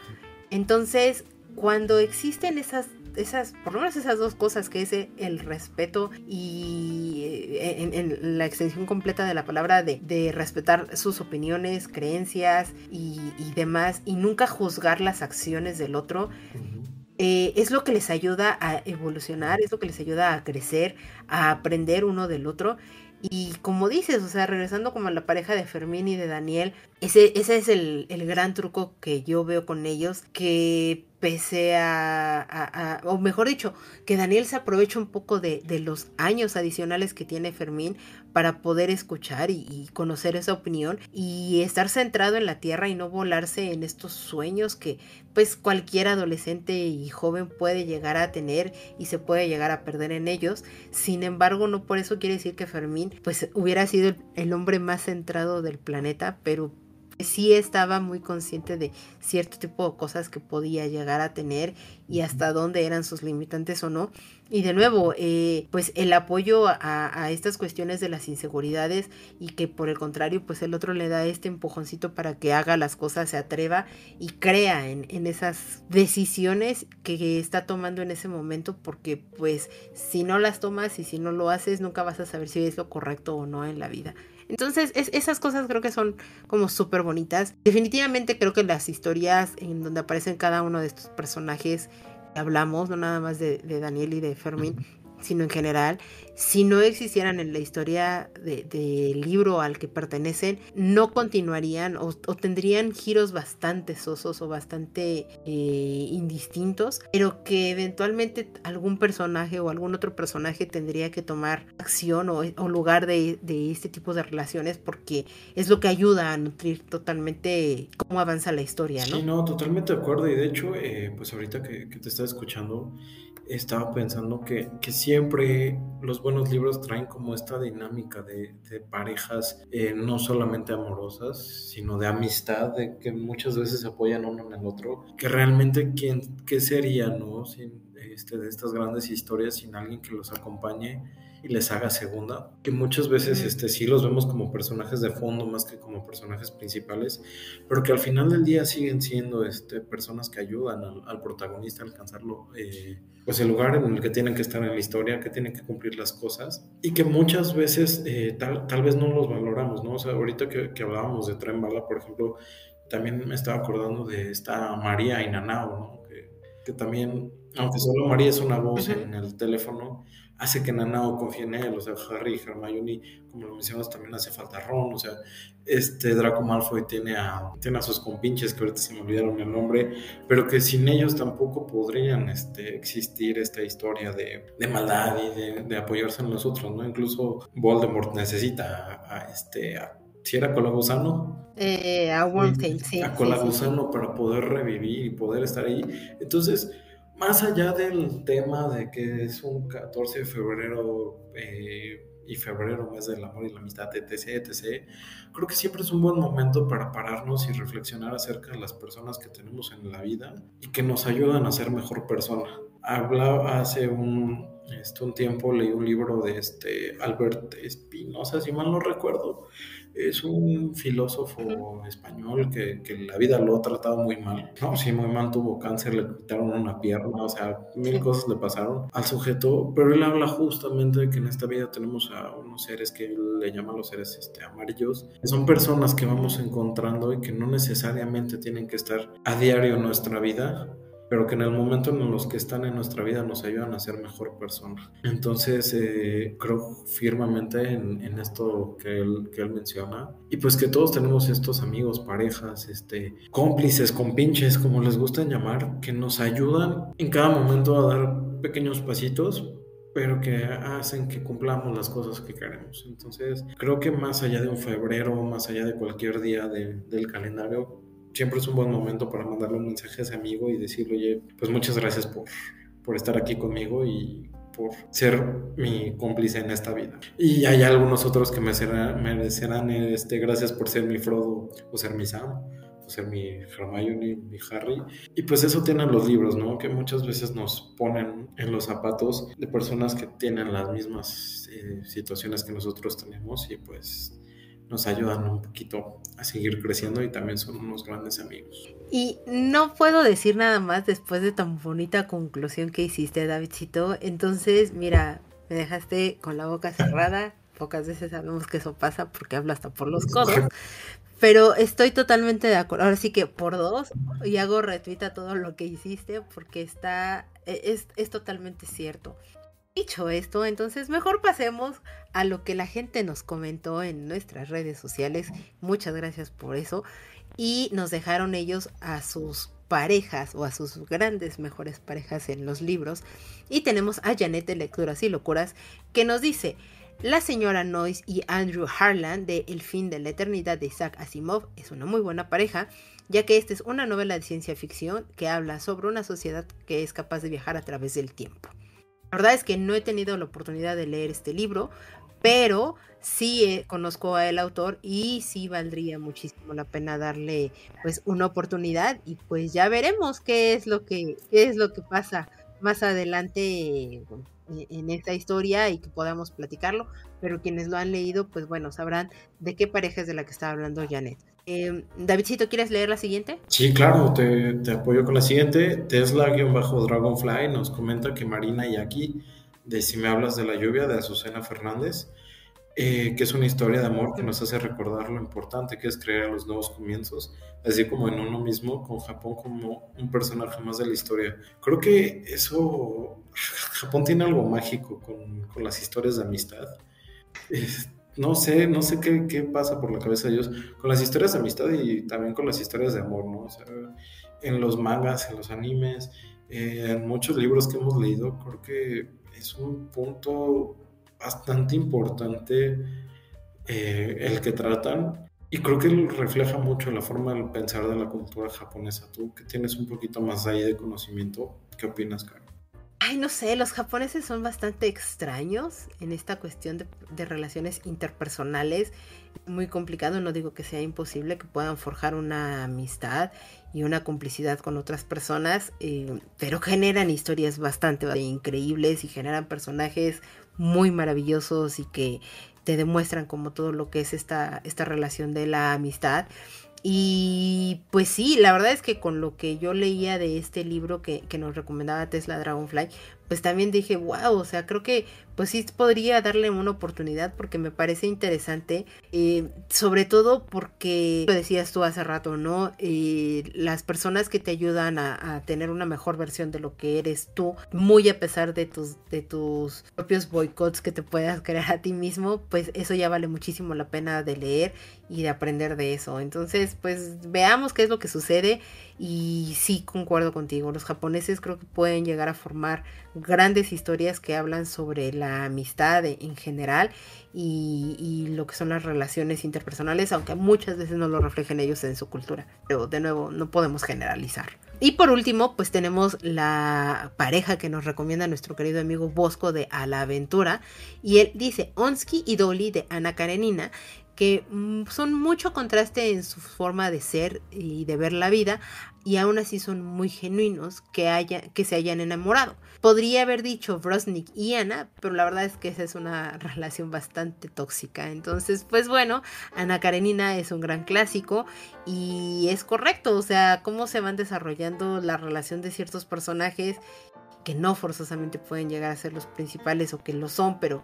Speaker 1: Entonces, cuando existen esas esas, por lo menos esas dos cosas, que es el respeto y eh, en, la extensión completa de la palabra de, respetar sus opiniones, creencias y, demás, y nunca juzgar las acciones del otro. Eh, es lo que les ayuda a evolucionar, es lo que les ayuda a crecer, a aprender uno del otro. Y como dices, o sea, regresando como a la pareja de Fermín y de Daniel, ese, ese es el, el gran truco que yo veo con ellos, que pese a, o mejor dicho, que Daniel se aprovecha un poco de, los años adicionales que tiene Fermín para poder escuchar y, conocer esa opinión y estar centrado en la tierra y no volarse en estos sueños que pues cualquier adolescente y joven puede llegar a tener y se puede llegar a perder en ellos. Sin embargo, no por eso quiere decir que Fermín pues hubiera sido el hombre más centrado del planeta, pero sí estaba muy consciente de cierto tipo de cosas que podía llegar a tener y hasta dónde eran sus limitantes o no. Y de nuevo, eh, pues el apoyo a, estas cuestiones de las inseguridades y que por el contrario, pues el otro le da este empujoncito para que haga las cosas, se atreva y crea en, en esas decisiones que está tomando en ese momento, porque pues si no las tomas y si no lo haces, nunca vas a saber si es lo correcto o no en la vida. Entonces, esas cosas creo que son como súper bonitas. Definitivamente creo que las historias en donde aparecen cada uno de estos personajes hablamos, no nada más de, Daniel y de Fermín, sino en general, si no existieran en la historia del de libro al que pertenecen, no continuarían o, tendrían giros bastante sosos o bastante eh, indistintos, pero que eventualmente algún personaje o algún otro personaje tendría que tomar acción o, lugar de, este tipo de relaciones porque es lo que ayuda a nutrir totalmente cómo avanza la historia, ¿no?
Speaker 2: Sí, no, totalmente de acuerdo y de hecho, eh, pues ahorita que, te estaba escuchando, estaba pensando que, siempre los buenos libros traen como esta dinámica de, parejas eh, no solamente amorosas, sino de amistad, de que muchas veces se apoyan uno en el otro, que realmente quién, qué sería, ¿no? Sin, este, de estas grandes historias sin alguien que los acompañe y les haga segunda, que muchas veces este, sí los vemos como personajes de fondo más que como personajes principales, pero que al final del día siguen siendo este, personas que ayudan al, protagonista a alcanzarlo, eh, pues el lugar en el que tienen que estar en la historia, que tienen que cumplir las cosas y que muchas veces eh, tal, tal vez no los valoramos, ¿no? O sea, ahorita que, que hablábamos de Tren Bala, por ejemplo, también me estaba acordando de esta María Inanao, ¿no? Que, que también, aunque solo María es una voz en el teléfono, hace que Nanao confíe en él, o sea, Harry y Hermione, como lo mencionas, también hace falta Ron, o sea, este Draco Malfoy tiene a, tiene a sus compinches, que ahorita se me olvidaron el nombre, pero que sin ellos tampoco podrían este, existir esta historia de, de maldad y de, apoyarse en nosotros, ¿no? Incluso Voldemort necesita a, este... si era Colagusano.
Speaker 1: Eh, a Wormtail, sí.
Speaker 2: A Colagusano para poder revivir y poder estar ahí. Entonces, más allá del tema de que es un 14 de febrero eh, y febrero, mes del amor y la amistad, etc., etc., creo que siempre es un buen momento para pararnos y reflexionar acerca de las personas que tenemos en la vida y que nos ayudan a ser mejor persona. Hablaba hace un, este, un tiempo, leí un libro de este Albert Espinosa, si mal no recuerdo, es un filósofo español que, que, la vida lo ha tratado muy mal. No, sí, muy mal, tuvo cáncer, le quitaron una pierna, o sea, mil cosas le pasaron al sujeto, pero él habla justamente de que en esta vida tenemos a unos seres que le llaman los seres este, amarillos, que son personas que vamos encontrando y que no necesariamente tienen que estar a diario en nuestra vida, pero que en el momento en los que están en nuestra vida nos ayudan a ser mejor persona. Entonces, eh, creo firmemente en, en esto que él, que él, menciona. Y pues que todos tenemos estos amigos, parejas, este, cómplices, compinches, como les gusta llamar, que nos ayudan en cada momento a dar pequeños pasitos pero que hacen que cumplamos las cosas que queremos. Entonces, creo que más allá de un febrero, más allá de cualquier día del calendario, siempre es un buen momento para mandarle un mensaje a ese amigo y decirle, oye, pues muchas gracias por, por estar aquí conmigo y por ser mi cómplice en esta vida. Y hay algunos otros que me merecerán este, gracias por ser mi Frodo o ser mi Sam ser mi Hermione, mi Harry. Y pues eso tienen los libros, ¿no? Que muchas veces nos ponen en los zapatos de personas que tienen las mismas eh, situaciones que nosotros tenemos y pues nos ayudan un poquito a seguir creciendo y también son unos grandes amigos.
Speaker 1: Y no puedo decir nada más después de tan bonita conclusión que hiciste, Davidcito. Entonces, mira, me dejaste con la boca cerrada. Pocas veces sabemos que eso pasa porque habla hasta por los codos. Pero estoy totalmente de acuerdo. Ahora sí que por dos y hago retweet a todo lo que hiciste porque está e, es, es totalmente cierto. Dicho esto, entonces mejor pasemos a lo que la gente nos comentó en nuestras redes sociales. Muchas gracias por eso. Y nos dejaron ellos a sus parejas o a sus grandes mejores parejas en los libros. Y tenemos a Janet de Lecturas y Locuras que nos dice, la señora Noyce y Andrew Harlan de El fin de la eternidad de Isaac Asimov es una muy buena pareja, ya que esta es una novela de ciencia ficción que habla sobre una sociedad que es capaz de viajar a través del tiempo. La verdad es que no he tenido la oportunidad de leer este libro, pero sí eh, conozco a el autor y sí valdría muchísimo la pena darle pues una oportunidad y pues ya veremos qué es lo que qué es lo que pasa más adelante eh, en esta historia y que podamos platicarlo, pero quienes lo han leído pues bueno sabrán de qué pareja es de la que está hablando Janet. Eh, ¿quieres leer la siguiente?
Speaker 2: Sí, claro, te, apoyo con la siguiente. Tesla-Dragonfly nos comenta que Marina y aquí, de Si me hablas de la lluvia, de Azucena Fernández, eh, que es una historia de amor que nos hace recordar lo importante que es creer a los nuevos comienzos, así como en uno mismo, con Japón como un personaje más de la historia. Creo que eso, Japón tiene algo mágico con, con las historias de amistad. no sé, no sé qué, qué, pasa por la cabeza de ellos con las historias de amistad y también con las historias de amor, ¿no? O sea, en los mangas, en los animes, eh, en muchos libros que hemos leído, creo que es un punto bastante importante eh, el que tratan y creo que refleja mucho la forma de pensar de la cultura japonesa. Tú que tienes un poquito más ahí de conocimiento, ¿qué opinas, Karen?
Speaker 1: Ay, no sé, los japoneses son bastante extraños en esta cuestión de, relaciones interpersonales. Muy complicado, no digo que sea imposible que puedan forjar una amistad y una complicidad con otras personas, eh, pero generan historias bastante increíbles y generan personajes muy maravillosos y que te demuestran como todo lo que es esta, esta relación de la amistad. Y pues sí, la verdad es que con lo que yo leía de este libro que, que nos recomendaba Tesla Dragonfly, pues también dije, wow, o sea, creo que pues sí podría darle una oportunidad porque me parece interesante, eh, sobre todo porque lo decías tú hace rato, ¿no? Eh, las personas que te ayudan a, tener una mejor versión de lo que eres tú, muy a pesar de tus, de tus propios boicots que te puedas crear a ti mismo, pues eso ya vale muchísimo la pena de leer y de aprender de eso. Entonces, pues veamos qué es lo que sucede y sí concuerdo contigo, los japoneses creo que pueden llegar a formar grandes historias que hablan sobre la amistad en general y, lo que son las relaciones interpersonales, aunque muchas veces no lo reflejen ellos en su cultura. Pero de nuevo, no podemos generalizar. Y por último, pues tenemos la pareja que nos recomienda nuestro querido amigo Bosco de A la Aventura. Y él dice, Onsky y Dolly de Ana Karenina, que mm, son mucho contraste en su forma de ser y de ver la vida, y aún así son muy genuinos que, haya, que se hayan enamorado. Podría haber dicho Brosnik y Ana, pero la verdad es que esa es una relación bastante tóxica. Entonces, pues bueno, Ana Karenina es un gran clásico y es correcto, o sea, cómo se van desarrollando la relación de ciertos personajes que no forzosamente pueden llegar a ser los principales o que lo son, pero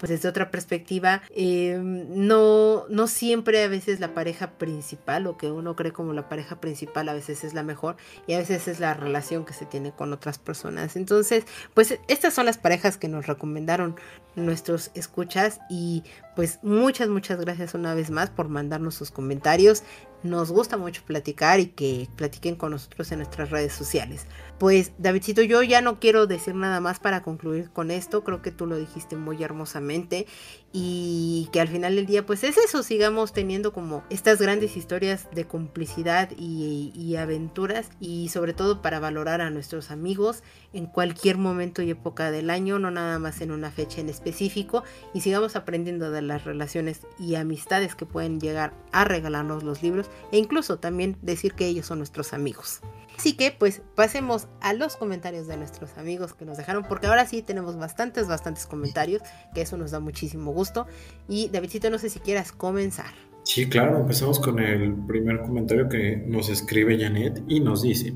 Speaker 1: pues desde otra perspectiva, em, no, no siempre a veces la pareja principal o que uno cree como la pareja principal a veces es la mejor y a veces es la relación que se tiene con otras personas. Entonces, pues estas son las parejas que nos recomendaron nuestros escuchas y pues muchas, muchas gracias una vez más por mandarnos sus comentarios. Nos gusta mucho platicar y que platiquen con nosotros en nuestras redes sociales. Pues Davidcito, yo ya no quiero decir nada más para concluir con esto, creo que tú lo dijiste muy hermosamente y que al final del día pues es eso, sigamos teniendo como estas grandes historias de complicidad y, y aventuras y sobre todo para valorar a nuestros amigos en cualquier momento y época del año, no nada más en una fecha en específico. Y sigamos aprendiendo de las relaciones y amistades que pueden llegar a regalarnos los libros e incluso también decir que ellos son nuestros amigos. Así que pues pasemos a los comentarios de nuestros amigos que nos dejaron, porque ahora sí tenemos bastantes, bastantes comentarios, que eso nos da muchísimo gusto. Y Davidcito, no sé si quieras comenzar.
Speaker 2: Sí, claro, empezamos con el primer comentario que nos escribe Janet y nos dice,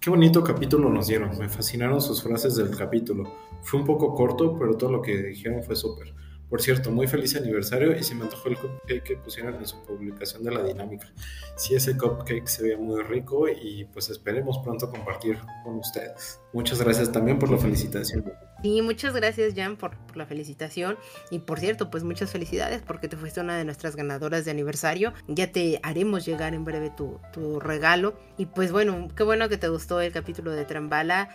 Speaker 2: qué bonito capítulo nos dieron, me fascinaron sus frases del capítulo. Fue un poco corto, pero todo lo que dijeron fue súper. Por cierto, muy feliz aniversario y se me antojó el cupcake que pusieron en su publicación de la dinámica. Sí, ese cupcake se ve muy rico y pues esperemos pronto compartir con ustedes. Muchas gracias también por la felicitación.
Speaker 1: Y muchas gracias Jan por, la felicitación y por cierto pues muchas felicidades porque te fuiste una de nuestras ganadoras de aniversario. Ya te haremos llegar en breve tu, tu regalo y pues bueno, qué bueno que te gustó el capítulo de Trambala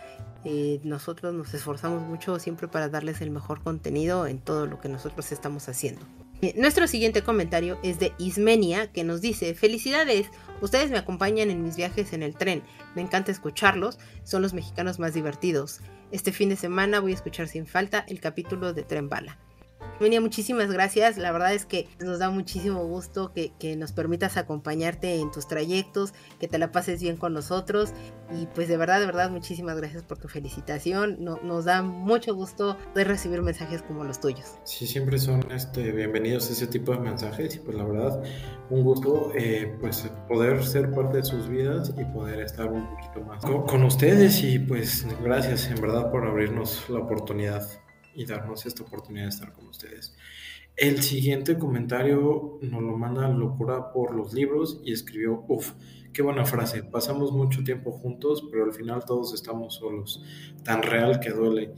Speaker 1: eh, nosotros nos esforzamos mucho siempre para darles el mejor contenido en todo lo que nosotros estamos haciendo. Eh, nuestro siguiente comentario es de Ismenia que nos dice, felicidades, ustedes me acompañan en mis viajes en el tren, me encanta escucharlos, son los mexicanos más divertidos. Este fin de semana voy a escuchar sin falta el capítulo de Tren Bala. Venía, muchísimas gracias. La verdad es que nos da muchísimo gusto que, nos permitas acompañarte en tus trayectos, que te la pases bien con nosotros. Y pues de verdad, de verdad, muchísimas gracias por tu felicitación. nos da mucho gusto de recibir mensajes como los tuyos.
Speaker 2: Sí, siempre son este, bienvenidos ese tipo de mensajes. Y pues la verdad, un gusto eh, pues poder ser parte de sus vidas y poder estar un poquito más con ustedes. Y pues gracias en verdad por abrirnos la oportunidad y darnos esta oportunidad de estar con ustedes. El siguiente comentario nos lo manda Locura por los libros y escribió, uff, qué buena frase, pasamos mucho tiempo juntos, pero al final todos estamos solos, tan real que duele.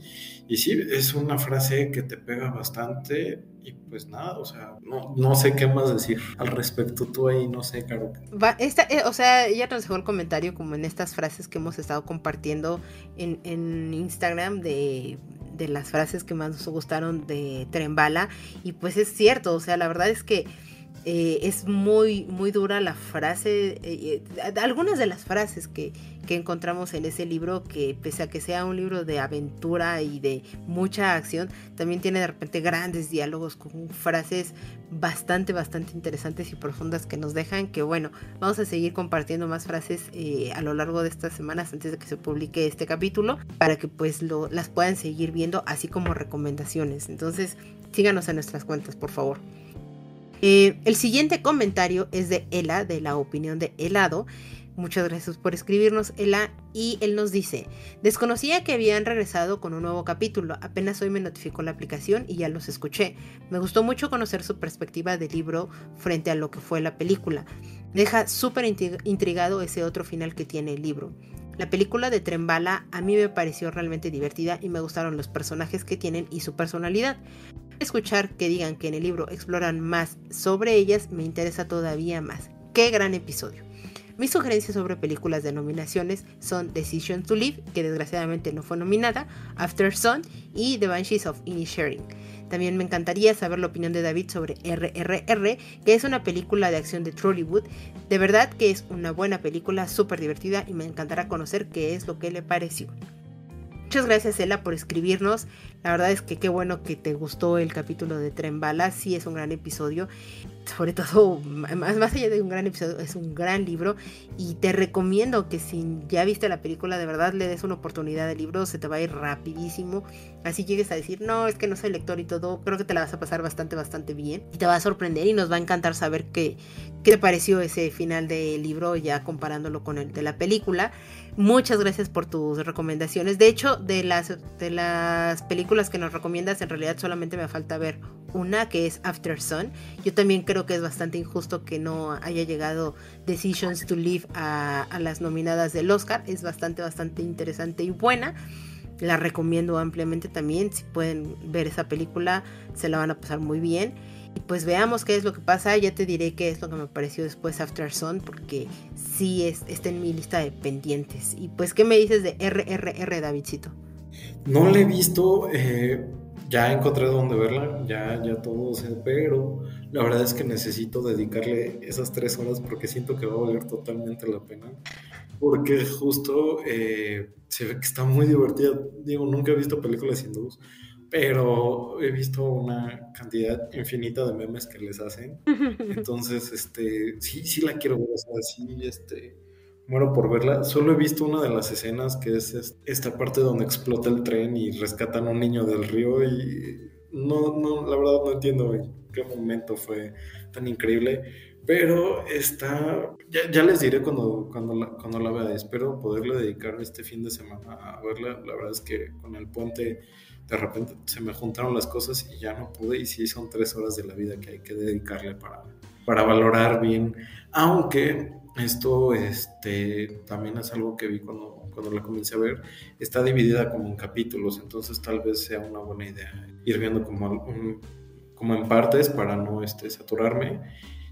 Speaker 2: Y sí, es una frase que te pega bastante y pues nada, o sea, no, sé qué más decir al respecto, tú ahí no sé, Caro.
Speaker 1: esta, eh, o sea, ella nos dejó el comentario como en estas frases que hemos estado compartiendo en, en Instagram de de las frases que más nos gustaron de Trembala. Y pues es cierto, o sea, la verdad es que eh, es muy, muy dura la frase, eh, eh, algunas de las frases que, que, encontramos en ese libro, que pese a que sea un libro de aventura y de mucha acción, también tiene de repente grandes diálogos con frases bastante, bastante interesantes y profundas que nos dejan que bueno, vamos a seguir compartiendo más frases a lo largo de estas semanas antes de que se publique este capítulo, para que pues lo, las puedan seguir viendo, así como recomendaciones. Entonces, síganos en nuestras cuentas, por favor. El siguiente comentario es de Ela, de la opinión de helado. Muchas gracias por escribirnos, Ela. Y él nos dice, desconocía que habían regresado con un nuevo capítulo, apenas hoy me notificó la aplicación y ya los escuché. Me gustó mucho conocer su perspectiva del libro frente a lo que fue la película. Deja súper intrigado ese otro final que tiene el libro. La película de Trembala a mí me pareció realmente divertida y me gustaron los personajes que tienen y su personalidad. Escuchar que digan que en el libro exploran más sobre ellas me interesa todavía más. ¡Qué gran episodio! Mis sugerencias sobre películas de nominaciones son Decision to Live, que desgraciadamente no fue nominada, After Sun y The Banshees of Inisherin. También me encantaría saber la opinión de David sobre RRR, que es una película de acción de Trollywood. De verdad que es una buena película, súper divertida y me encantará conocer qué es lo que le pareció. Muchas gracias, Ela, por escribirnos. La verdad es que qué bueno que te gustó el capítulo de Tren Bala. Sí, es un gran episodio. Sobre todo, más, más allá de un gran episodio, es un gran libro. Y te recomiendo que si ya viste la película, de verdad le des una oportunidad del libro. Se te va a ir rapidísimo. Así llegues a decir, no, es que no soy lector y todo. Creo que te la vas a pasar bastante, bastante bien. Y te va a sorprender y nos va a encantar saber qué, qué te pareció ese final del libro, ya comparándolo con el de la película. Muchas gracias por tus recomendaciones. De hecho, de las, de las películas que nos recomiendas, en realidad solamente me falta ver una que es After Sun. Yo también creo que es bastante injusto que no haya llegado Decisions to Live a, a las nominadas del Oscar. Es bastante, bastante interesante y buena. La recomiendo ampliamente también. Si pueden ver esa película, se la van a pasar muy bien. Pues veamos qué es lo que pasa. Ya te diré qué es lo que me pareció después After Sun, porque sí es, está en mi lista de pendientes. Y pues, ¿qué me dices de RRR, Davidcito?
Speaker 2: No la he visto, eh, ya encontré dónde verla, ya, ya todo pero la verdad es que necesito dedicarle esas tres horas porque siento que va a valer totalmente la pena. Porque justo eh, se ve que está muy divertida. Digo, nunca he visto películas hindús pero he visto una cantidad infinita de memes que les hacen. Entonces, este, sí, sí la quiero ver, o sea, sí, este, muero por verla. Solo he visto una de las escenas que es esta parte donde explota el tren y rescatan a un niño del río y no, no, la verdad no entiendo en qué momento fue tan increíble. Pero está, ya, ya les diré cuando, cuando, la, cuando la vea. Espero poderle dedicar este fin de semana a verla. La verdad es que con el puente de repente se me juntaron las cosas y ya no pude y sí son tres horas de la vida que hay que dedicarle para, para valorar bien, aunque esto este, también es algo que vi cuando, cuando la comencé a ver, está dividida como en capítulos, entonces tal vez sea una buena idea ir viendo como, como en partes para no este, saturarme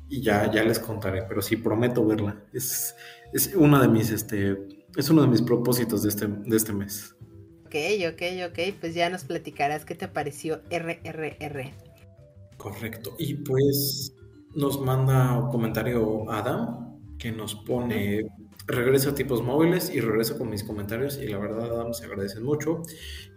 Speaker 2: y ya, ya les contaré, pero sí prometo verla, es, es, una de mis, este, es uno de mis propósitos de este, de este mes.
Speaker 1: Ok, ok, ok, pues ya nos platicarás qué te pareció RRR.
Speaker 2: Correcto, y pues nos manda un comentario Adam que nos pone regreso a tipos móviles y regreso con mis comentarios y la verdad Adam se agradecen mucho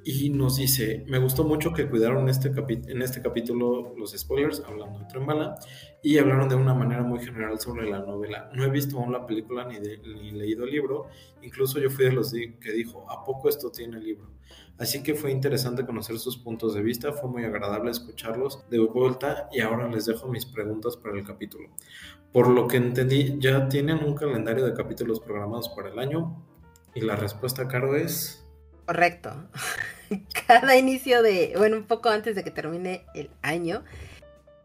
Speaker 2: y nos dice me gustó mucho que cuidaron este en este capítulo los spoilers hablando de Trembala y hablaron de una manera muy general sobre la novela. No he visto aún la película ni, ni leído el libro incluso yo fui de los que dijo a poco esto tiene el libro Así que fue interesante conocer sus puntos de vista, fue muy agradable escucharlos de vuelta y ahora les dejo mis preguntas para el capítulo. Por lo que entendí, ya tienen un calendario de capítulos programados para el año y la respuesta, Caro, es...
Speaker 1: Correcto. Cada inicio de, bueno, un poco antes de que termine el año,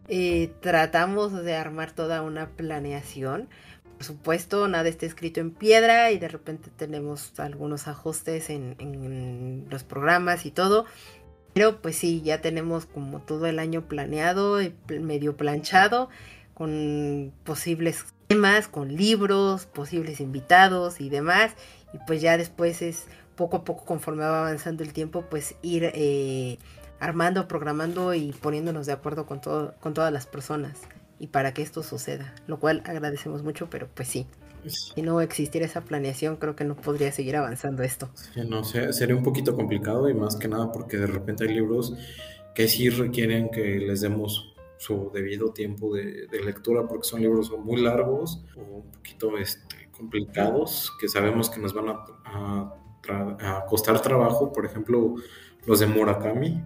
Speaker 1: Eh, tratamos de armar toda una planeación. Por supuesto, nada está escrito en piedra y de repente tenemos algunos ajustes en, en los programas y todo. Pero pues sí, ya tenemos como todo el año planeado, medio planchado, con posibles temas, con libros, posibles invitados y demás. Y pues ya después es poco a poco, conforme va avanzando el tiempo, pues ir eh, armando, programando y poniéndonos de acuerdo con, todo, con todas las personas y para que esto suceda, lo cual agradecemos mucho, pero pues sí. Si no existiera esa planeación, creo que no podría seguir avanzando esto.
Speaker 2: no, sería un poquito complicado y más que nada porque de repente hay libros que sí requieren que les demos su debido tiempo de, lectura porque son libros muy largos o un poquito este, complicados que sabemos que nos van a, a, costar trabajo, por ejemplo los de Murakami,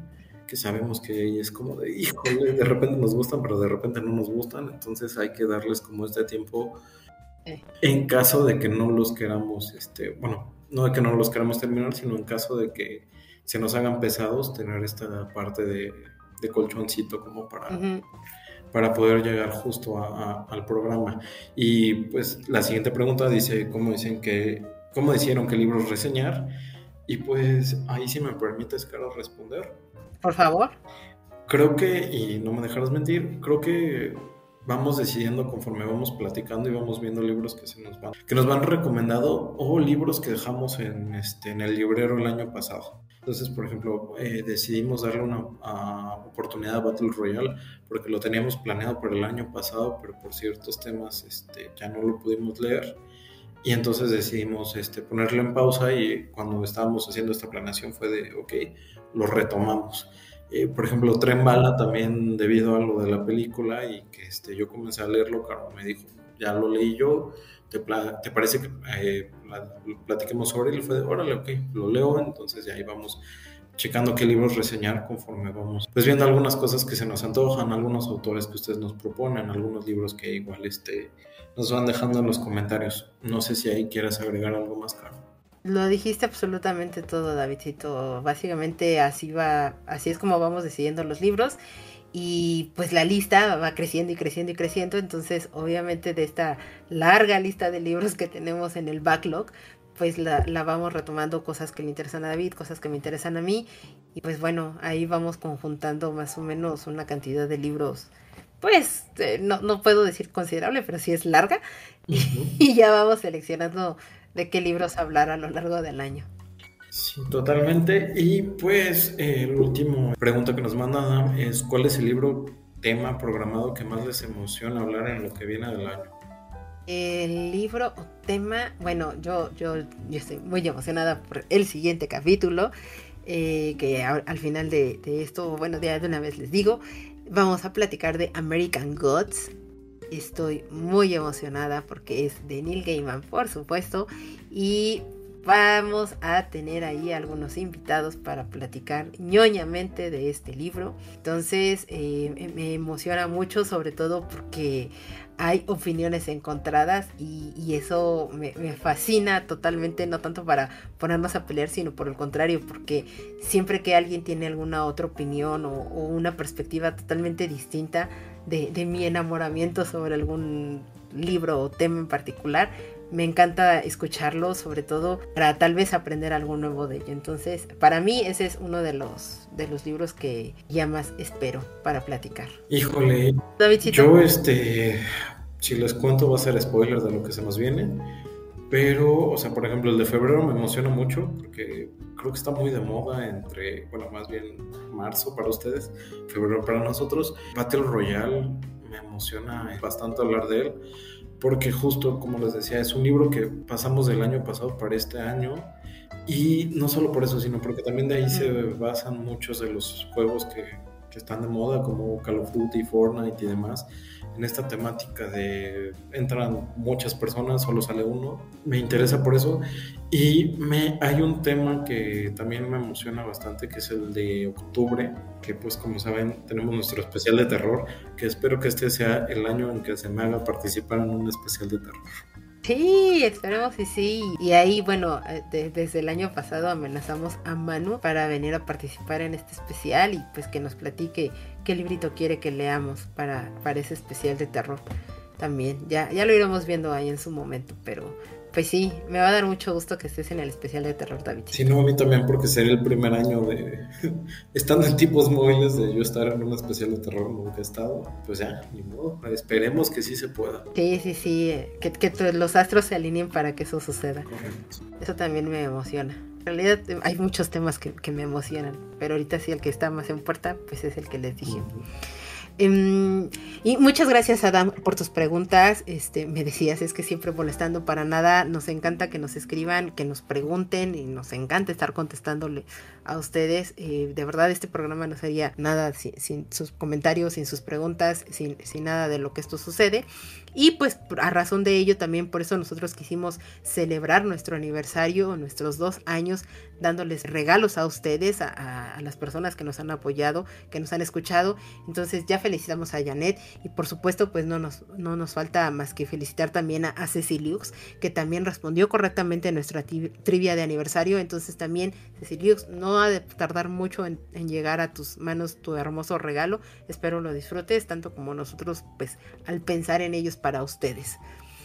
Speaker 2: que sabemos que es como de, híjole, de repente nos gustan, pero de repente no nos gustan, entonces hay que darles como este tiempo en caso de que no los queramos, este, bueno, no de que no los queramos terminar, sino en caso de que se nos hagan pesados, tener esta parte de de colchoncito como para, para poder llegar justo al programa. Y pues la siguiente pregunta dice, ¿cómo dicen que, cómo decidieron qué libros reseñar? Y pues ahí si me permites, Carlos, responder.
Speaker 1: Por favor.
Speaker 2: Creo que, y no me dejarás mentir, creo que vamos decidiendo conforme vamos platicando y vamos viendo libros que se nos van, que nos van recomendado o libros que dejamos en, este, en el librero el año pasado. Entonces, por ejemplo, eh, decidimos darle una oportunidad a Battle Royale porque lo teníamos planeado para el año pasado, pero por ciertos temas este, ya no lo pudimos leer. Y entonces decidimos este, ponerlo en pausa y cuando estábamos haciendo esta planeación fue de, ok, lo retomamos. Eh, por ejemplo, Tren Bala también debido a lo de la película y que este, yo comencé a leerlo, Carlos me dijo, ya lo leí yo, ¿te, te parece que eh, platiquemos sobre él? Y fue de, órale, ok, lo leo, entonces ya ahí vamos checando qué libros reseñar conforme vamos, pues viendo algunas cosas que se nos antojan, algunos autores que ustedes nos proponen, algunos libros que igual este, nos van dejando en los comentarios. No sé si ahí quieras agregar algo más, Carlos.
Speaker 1: Lo dijiste absolutamente todo, Davidcito. Básicamente así va, así es como vamos decidiendo los libros y pues la lista va creciendo y creciendo y creciendo, entonces obviamente de esta larga lista de libros que tenemos en el backlog, pues la, vamos retomando cosas que le interesan a David, cosas que me interesan a mí, y pues bueno, ahí vamos conjuntando más o menos una cantidad de libros, pues eh, no, no, puedo decir considerable, pero sí es larga, y ya vamos seleccionando de qué libros hablar a lo largo del año.
Speaker 2: Sí, totalmente. Y pues el último pregunta que nos manda es ¿cuál es el libro tema programado que más les emociona hablar en lo que viene del año?
Speaker 1: El libro o tema, bueno, yo, yo, yo estoy muy emocionada por el siguiente capítulo, eh, que al final de, esto, bueno, de una vez les digo, vamos a platicar de American Gods. Estoy muy emocionada porque es de Neil Gaiman, por supuesto, y vamos a tener ahí algunos invitados para platicar ñoñamente de este libro. Entonces eh, me emociona mucho, sobre todo porque hay opiniones encontradas y, eso me, fascina totalmente, no tanto para ponernos a pelear, sino por el contrario, porque siempre que alguien tiene alguna otra opinión o, una perspectiva totalmente distinta de, de mi enamoramiento sobre algún libro o tema en particular, me encanta escucharlo, sobre todo para tal vez aprender algo nuevo de ello. Entonces, para mí ese es uno de los de los libros que ya más espero para platicar.
Speaker 2: Híjole, yo este, si les cuento va a ser spoiler de lo que se nos viene, pero, o sea, por ejemplo, el de febrero me emociona mucho porque creo que está muy de moda entre, bueno, más bien marzo para ustedes, febrero para nosotros. Battle Royale me emociona bastante hablar de él porque justo como les decía, es un libro que pasamos del año pasado para este año y no solo por eso, sino porque también de ahí se basan muchos de los juegos que, que están de moda como Call of Duty, Fortnite y demás en esta temática de entran muchas personas, solo sale uno. Me interesa por eso. Y me, hay un tema que también me emociona bastante, que es el de octubre, que pues como saben tenemos nuestro especial de terror, que espero que este sea el año en que se me haga participar en un especial de terror.
Speaker 1: Sí, esperemos que sí. Y ahí, bueno, eh, desde el año pasado amenazamos a Manu para venir a participar en este especial y pues que nos platique qué librito quiere que leamos para, para ese especial de terror. También, ya, ya lo iremos viendo ahí en su momento, pero pues sí, me va a dar mucho gusto que estés en el especial de terror, David.
Speaker 2: Sí, no, a mí también, porque sería el primer año de. estando en tipos móviles, de yo estar en un especial de terror, nunca he estado. Pues ya, ni modo. Esperemos que sí se pueda.
Speaker 1: Sí, sí, sí. Que, que los astros se alineen para que eso suceda. Eso también me emociona. En realidad hay muchos temas que, que, me emocionan, pero ahorita sí el que está más en puerta, pues es el que les dije. Em, y muchas gracias, Adam, por tus preguntas. Este, me decías, es que siempre molestando para nada. Nos encanta que nos escriban, que nos pregunten y nos encanta estar contestándole a ustedes. Eh, de verdad, este programa no sería nada sin, sus comentarios, sin sus preguntas, sin, sin nada de lo que esto sucede. Y pues a razón de ello también por eso nosotros quisimos celebrar nuestro aniversario, nuestros dos años, dándoles regalos a ustedes, a, las personas que nos han apoyado, que nos han escuchado. Entonces ya felicitamos a Janet y por supuesto pues no nos, no nos falta más que felicitar también a, a Ceciliux, que también respondió correctamente nuestra trivia de aniversario. Entonces también Ceciliux no ha de tardar mucho en, en llegar a tus manos tu hermoso regalo. Espero lo disfrutes tanto como nosotros pues al pensar en ellos para ustedes.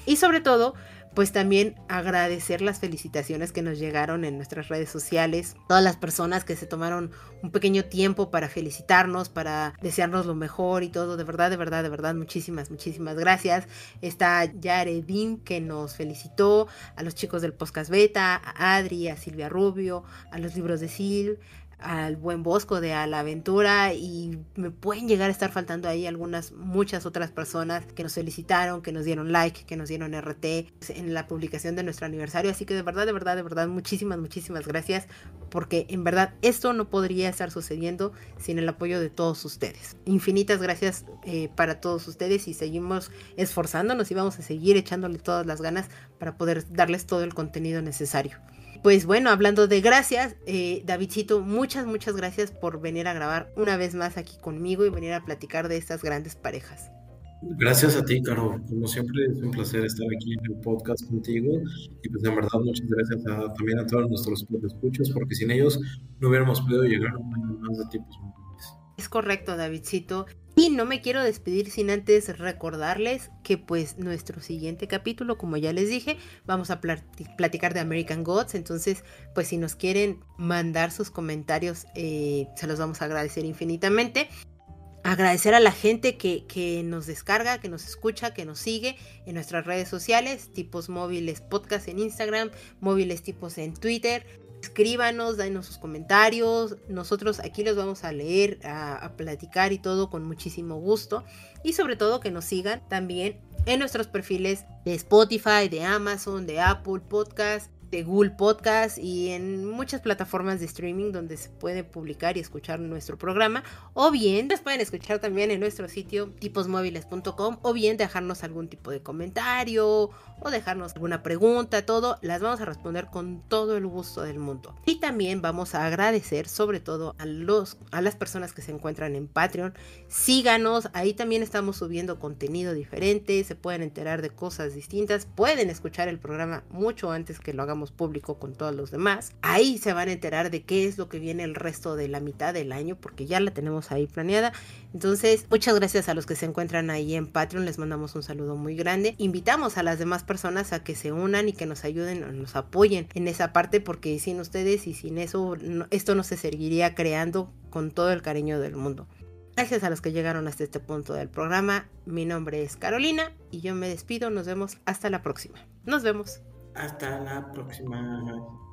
Speaker 1: Y sobre todo, pues también agradecer las felicitaciones que nos llegaron en nuestras redes sociales, todas las personas que se tomaron un pequeño tiempo para felicitarnos, para desearnos lo mejor y todo, de verdad, de verdad, de verdad, muchísimas, muchísimas gracias. Está Yaredin que nos felicitó, a los chicos del Podcast Beta, a Adri, a Silvia Rubio, a los libros de Sil, al buen Bosco de A la Aventura y me pueden llegar a estar faltando ahí algunas, muchas otras personas que nos felicitaron, que nos dieron like, que nos dieron RT en la publicación de nuestro aniversario. Así que de verdad, de verdad, de verdad, muchísimas, muchísimas gracias porque en verdad esto no podría estar sucediendo sin el apoyo de todos ustedes. Infinitas gracias eh, para todos ustedes y seguimos esforzándonos y vamos a seguir echándole todas las ganas para poder darles todo el contenido necesario pues bueno, hablando de gracias, eh, Davidcito, muchas, muchas gracias por venir a grabar una vez más aquí conmigo y venir a platicar de estas grandes parejas.
Speaker 2: Gracias a ti, Caro. Como siempre, es un placer estar aquí en el podcast contigo. Y pues, en verdad, muchas gracias también a todos nuestros escuchos, porque sin ellos no hubiéramos podido llegar a un año más de tipos
Speaker 1: Es correcto, Davidcito. Y no me quiero despedir sin antes recordarles que pues nuestro siguiente capítulo, como ya les dije, vamos a platicar de American Gods. Entonces, pues si nos quieren mandar sus comentarios, eh, se los vamos a agradecer infinitamente. Agradecer a la gente que, que, nos descarga, que nos escucha, que nos sigue en nuestras redes sociales, tipos móviles podcast en Instagram, móviles tipos en Twitter, escríbanos, danos sus comentarios. Nosotros aquí los vamos a leer, a, platicar y todo con muchísimo gusto. Y sobre todo que nos sigan también en nuestros perfiles de Spotify, de Amazon, de Apple Podcast, de Google Podcast y en muchas plataformas de streaming donde se puede publicar y escuchar nuestro programa. O bien nos pueden escuchar también en nuestro sitio tiposmóviles.com o bien dejarnos algún tipo de comentario o dejarnos alguna pregunta, todo. Las vamos a responder con todo el gusto del mundo. Y también vamos a agradecer sobre todo a, los, a las personas que se encuentran en Patreon. Síganos, ahí también estamos subiendo contenido diferente, se pueden enterar de cosas distintas, pueden escuchar el programa mucho antes que lo hagamos público con todos los demás. Ahí se van a enterar de qué es lo que viene el resto de la mitad del año porque ya la tenemos ahí planeada. Entonces, muchas gracias a los que se encuentran ahí en Patreon, les mandamos un saludo muy grande. Invitamos a las demás personas a que se unan y que nos ayuden, nos apoyen en esa parte porque sin ustedes y sin eso esto no se seguiría creando con todo el cariño del mundo. Gracias a los que llegaron hasta este punto del programa. Mi nombre es Carolina y yo me despido. Nos vemos hasta la próxima. Nos vemos.
Speaker 2: Hasta la próxima.